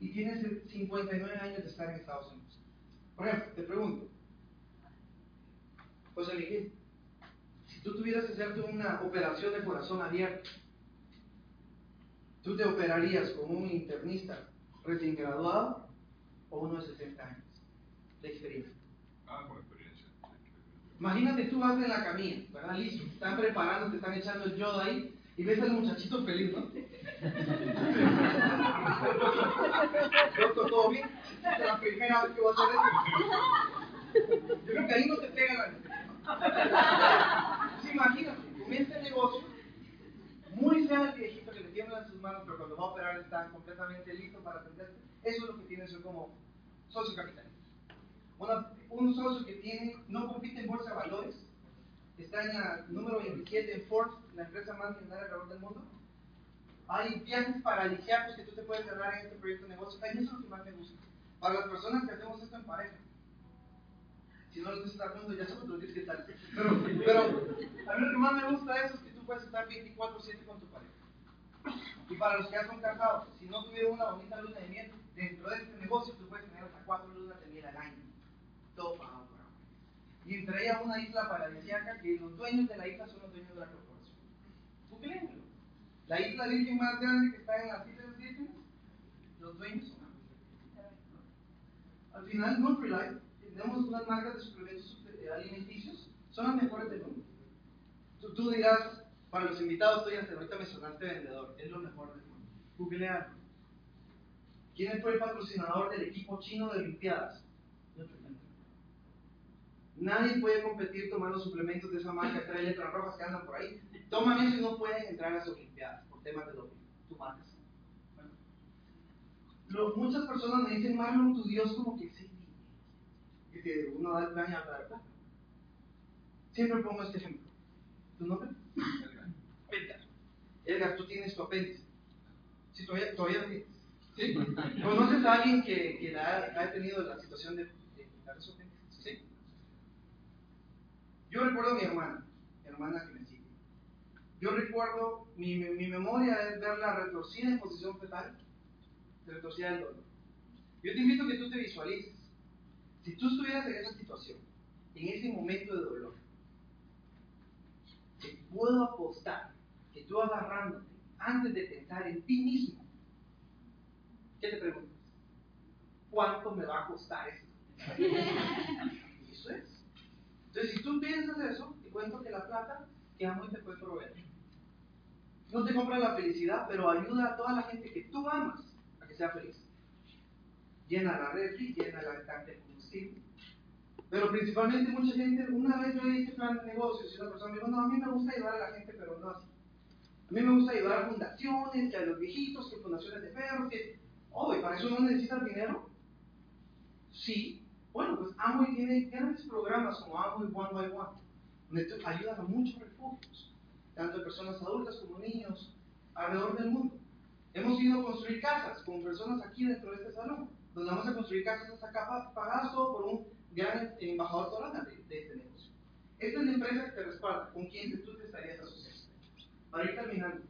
y tiene 59 años de estar en Estados Unidos. Por ejemplo, te pregunto, José Miguel, si tú tuvieras que hacerte una operación de corazón abierto, ¿tú te operarías como un internista recién graduado o uno de 60 años de experiencia? Ah, con experiencia. Imagínate tú vas en la camilla, ¿verdad? Listo, te están preparando, te están echando el yodo ahí y ves al muchachito feliz, ¿no? Doctor, ¿todo bien? Es la primera vez que voy a hacer eso. Yo creo que ahí no te pega la Sí, imagínate, comienza el negocio, muy sea el viejito que le tiemblan sus manos, pero cuando va a operar está completamente listo para atenderte. Eso es lo que tiene ser como socio capitalista. un socio que tiene, no compite en bolsa está en la número 27 en Forbes, la empresa más millonaria alrededor del mundo. Hay viajes paradisíacos que tú te puedes ganar en este proyecto de negocio. A eso es lo que más me gusta. Para las personas que hacemos esto en pareja. Si no lo estás haciendo, ya sabes lo que que tal. Pero, pero a mí lo que más me gusta eso es que tú puedes estar 24-7 con tu pareja. Y para los que ya son casados, si no tuvieron una bonita luna de miel, dentro de este negocio tú puedes tener hasta 4 lunas de miel al año. Todo pagado. Y entre ellas una isla paradisíaca que los dueños de la isla son los dueños de la corporación. Googleenlo. La isla virgen más grande que está en las Islas Vírgenes, los dueños son Al final, Nutrilite, tenemos unas marcas de suplementos alimenticios, son las mejores del mundo. Tú, tú dirás, para los invitados, tú ya ahorita mencionaste vendedor, es lo mejor del mundo. Googlealo. ¿Quién fue el patrocinador del equipo chino de Olimpiadas? Nadie puede competir tomando suplementos de esa marca, tres letras rojas que andan por ahí. Toman eso y no pueden entrar a las Olimpiadas por temas de doping. Tu marca Bueno. muchas personas me dicen, Marlon, tu Dios como que sí. Y que uno da daño a la Siempre pongo este ejemplo. ¿Tu nombre? Edgar. Edgar, tú tienes tu apéndice. Sí, todavía, todavía tienes. ¿Sí? ¿Conoces a alguien que, que ha, ha, tenido la situación de, de quitar su apéndice? ¿Sí? Yo recuerdo a mi hermana, mi hermana que me sigue. Yo recuerdo, mi, mi memoria es verla retorcida en posición fetal, retorcida del dolor. Yo te invito a que tú te visualices. Si tú estuvieras en esa situación, en ese momento de dolor, te puedo apostar que tú agarrándote, antes de pensar en ti mismo, ¿qué te preguntas? ¿Cuánto me va a costar esto? eso es. Entonces, si tú piensas eso, te cuento que la plata que amo y te puede proveer. No te compra la felicidad, pero ayuda a toda la gente que tú amas a que sea feliz. Llena la refri, llena la tanque de combustible. Pero principalmente mucha gente, una vez yo hice plan de negocios y una persona me dijo, no, a mí me gusta ayudar a la gente, pero no así. A mí me gusta ayudar a fundaciones, que a los viejitos, que fundaciones de perros, que... Oh, ¿y para eso no necesitas dinero? Sí, bueno, pues Amway tiene grandes programas como Amway One by One, donde ayudan a muchos refugios, tanto de personas adultas como niños, alrededor del mundo. Hemos ido a construir casas con personas aquí dentro de este salón, donde vamos a construir casas hasta acá pagadas todo por un gran embajador torana de, de, este negocio. Esta es la empresa que te respalda, con quien tú te estarías asociando. Para ir terminando.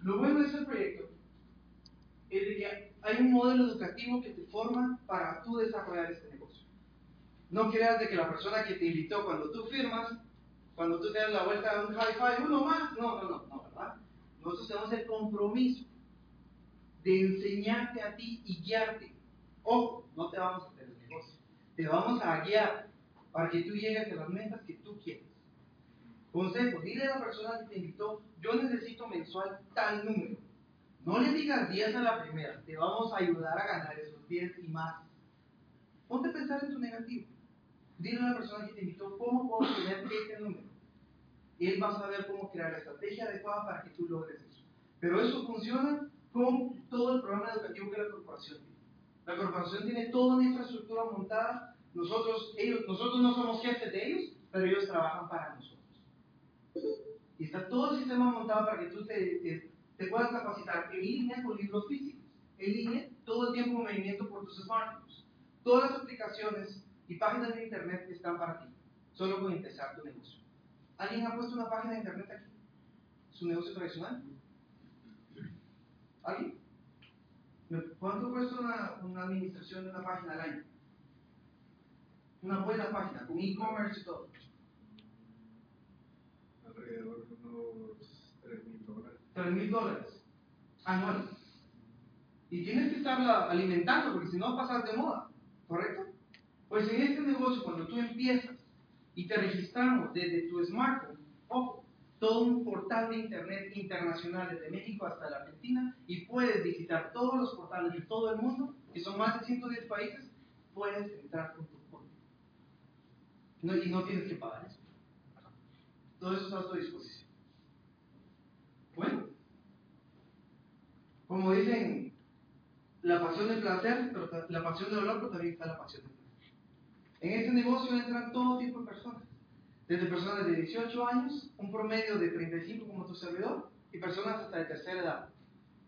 Lo bueno de este proyecto de que hay un modelo educativo que te forma para tú desarrollar este negocio. No creas de que la persona que te invitó cuando tú firmas, cuando tú te das la vuelta a un high five, uno más, no, no, no, no, ¿verdad? Nosotros tenemos el compromiso de enseñarte a ti y guiarte. Ojo, no te vamos a hacer el negocio, te vamos a guiar para que tú llegues a las metas que tú quieres. Consejo, dile a la persona que te invitó, yo necesito mensual tal número no le digas 10 a la primera, te vamos a ayudar a ganar esos 10 y más. Ponte a pensar en tu negativo. Dile a la persona que te invitó cómo puedo tener este número. Y él va a saber cómo crear la estrategia adecuada para que tú logres eso. Pero eso funciona con todo el programa educativo que la corporación tiene. La corporación tiene toda una infraestructura montada. Nosotros, ellos, nosotros no somos jefes de ellos, pero ellos trabajan para nosotros. Y está todo el sistema montado para que tú te te puedas capacitar en línea con libros físicos, en línea todo el tiempo en movimiento por tus smartphones. Todas las aplicaciones y páginas de internet están para ti, solo con empezar tu negocio. ¿Alguien ha puesto una página de internet aquí? ¿Su negocio tradicional? ¿Alguien? ¿Cuánto cuesta una, administración de una página al año? Una buena página, con e-commerce y todo. Alrededor de unos 3 mil dólares. 3 mil dólares anuales. Y tienes que estarla alimentando porque si no pasas de moda, ¿correcto? Pues en este negocio, cuando tú empiezas y te registramos desde tu smartphone, ojo, todo un portal de internet internacional desde México hasta la Argentina y puedes visitar todos los portales de todo el mundo, que son más de 110 países, puedes entrar con tu código. No, y no tienes que pagar eso. Todo eso está a tu disposición. Bueno, como dicen, la pasión del placer, pero la pasión del dolor, pero también está la pasión del placer. En este negocio entran todo tipo de personas. Desde personas de 18 años, un promedio de 35 como tu servidor, y personas hasta de tercera edad.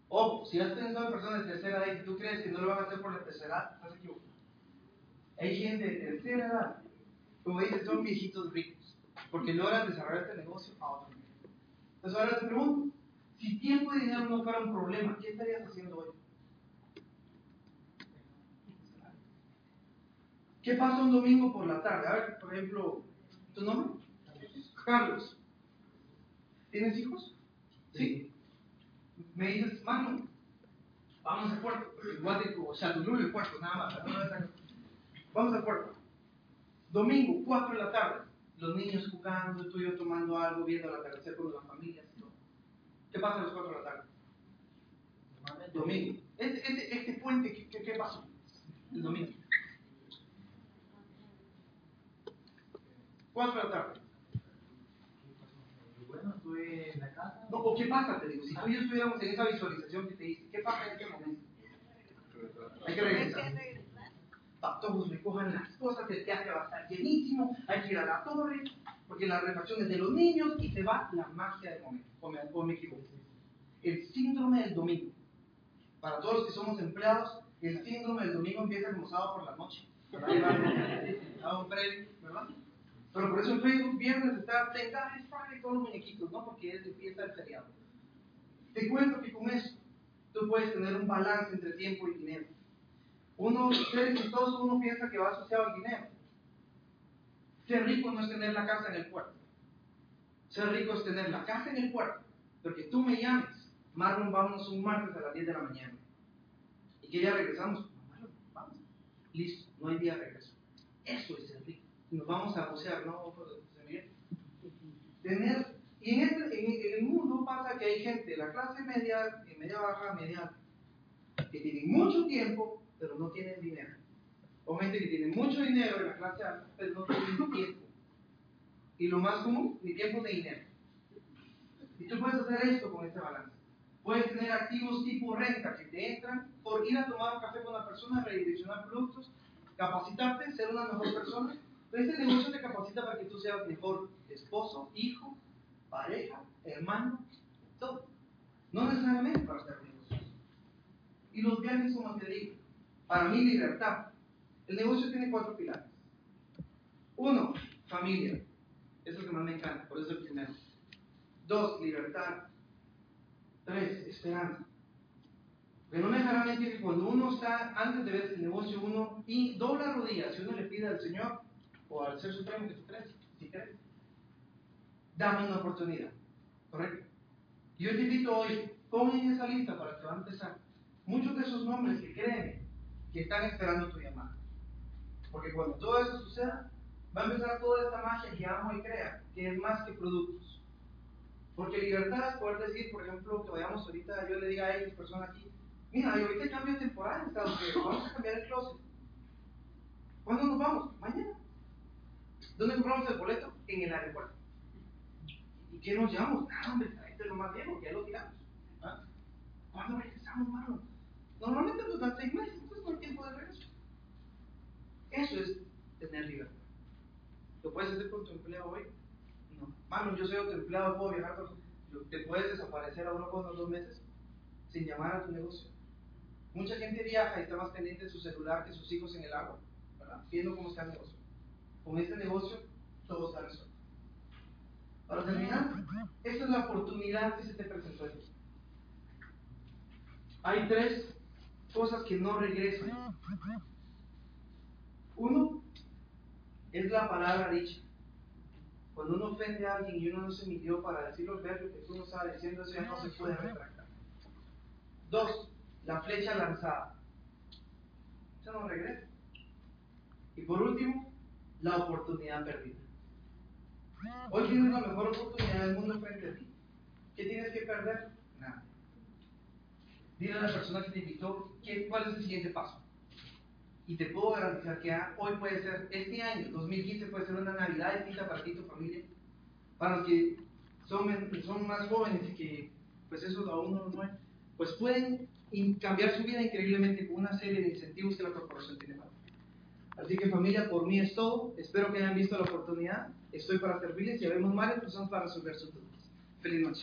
Ojo, si has pensado en personas de tercera edad y tú crees que no lo van a hacer por la tercera edad, estás equivocado. Hay gente de tercera edad, como dices, son viejitos ricos, porque logran desarrollar este negocio a otro. Entonces ahora te pregunto, si tiempo y dinero no fuera un problema, ¿qué estarías haciendo hoy? ¿Qué pasa un domingo por la tarde? A ver, por ejemplo, ¿tu nombre? Carlos. ¿Tienes hijos? Sí. Me dices, mano, vamos al puerto. Igual de, o sea, tu número de puerto, nada más. Vamos al puerto. Domingo, 4 de la tarde. Los niños jugando, tú y yo tomando algo, viendo la atardecer con las familias y todo. ¿Qué pasa a las 4 de la tarde? Domingo. Este, este, este puente, ¿qué, qué, qué pasó? El domingo. 4 de la tarde. Bueno, estuve en la casa. No, ¿O qué pasa? Te digo, si tú y yo estuviéramos en esa visualización que te dice, ¿qué pasa en este momento? Hay que regresar. Para todos recojan las cosas, el teatro va a estar llenísimo, hay que ir a la torre, porque la refacción es de los niños y se va la magia del momento. O me, o me equivoco. El síndrome del domingo. Para todos los que somos empleados, el síndrome del domingo empieza como sábado por la noche. Pero por eso en Facebook viernes está Thank es Friday con los muñequitos, ¿no? Porque es empieza el feriado. Te cuento que con eso tú puedes tener un balance entre tiempo y dinero. Uno, ser exitoso, uno piensa que va asociado al dinero. Ser rico no es tener la casa en el puerto. Ser rico es tener la casa en el puerto, porque tú me llames. Marlon, vámonos un martes a las 10 de la mañana. ¿Y qué día regresamos? Marlon, vamos. Listo, no hay día de regreso. Eso es ser rico nos vamos a bucear, ¿no? Tener, y en, este, en, el mundo pasa que hay gente la clase media, media baja, media que tienen mucho tiempo, pero no tienen dinero. O gente que tiene mucho dinero en la clase alta, pero no tienen tiempo. Y lo más común, ni tiempo ni dinero. Y tú puedes hacer esto con este balance. Puedes tener activos tipo renta que te entran por ir a tomar un café con una persona, redireccionar productos, capacitarte, ser una mejor persona este negocio te capacita para que tú seas mejor esposo, hijo, pareja, hermano, todo. No necesariamente para hacer negocios. Y los viajes, te digo, para mí libertad. El negocio tiene cuatro pilares. Uno, familia. Eso es lo que más me encanta, por eso es el primero. Dos, libertad. Tres, esperanza. Pero no me dejará mentir que cuando uno está, antes de ver el negocio, uno y dobla rodillas y uno le pide al Señor, o al ser supremo que tú crees, si crees. Dame una oportunidad, ¿correcto? Yo te invito hoy, pon en esa lista para que va a empezar muchos de esos nombres que creen que están esperando tu llamada. Porque cuando todo eso suceda, va a empezar toda esta magia que amo y crea, que es más que productos. Porque libertad es poder decir, por ejemplo, que vayamos ahorita, yo le diga a X personas aquí, mira, ahorita hay cambio temporal en Estados Unidos, vamos a cambiar el closet. ¿Cuándo nos vamos? Mañana. ¿Dónde compramos el boleto? En el aeropuerto. ¿Y qué nos llevamos? Ah, hombre, este es lo viejo, ya lo tiramos. ¿Ah? ¿Cuándo regresamos, mano? Normalmente nos dan seis meses, hay tiempo de regreso. Eso es tener libertad. ¿Lo puedes hacer con tu empleado hoy? No. Mano, yo soy tu empleado, puedo viajar. ¿Te puedes desaparecer a uno con dos meses sin llamar a tu negocio? Mucha gente viaja y está más pendiente de su celular que sus hijos en el agua. ¿verdad? Viendo cómo está el negocio. Con este negocio, todo está resuelto. Para terminar, esta es la oportunidad que se te presentó aquí. Hay tres cosas que no regresan. Uno es la palabra dicha. Cuando uno ofende a alguien y uno no se midió para decir los verbos que tú no estabas diciendo, eso ya no se puede retractar. Dos, la flecha lanzada. Eso no regresa. Y por último, la oportunidad perdida. Hoy tienes la mejor oportunidad del mundo frente a ti. ¿Qué tienes que perder? Dile a la persona que te invitó ¿qué, cuál es el siguiente paso. Y te puedo garantizar que hoy puede ser, este año, 2015, puede ser una Navidad distinta para ti y tu familia. Para los que son, son más jóvenes que, pues eso aún no lo pues pueden cambiar su vida increíblemente con una serie de incentivos que la corporación tiene para Así que familia, por mí es todo. Espero que hayan visto la oportunidad. Estoy para servirles y habemos varias personas para resolver sus dudas. Feliz noche.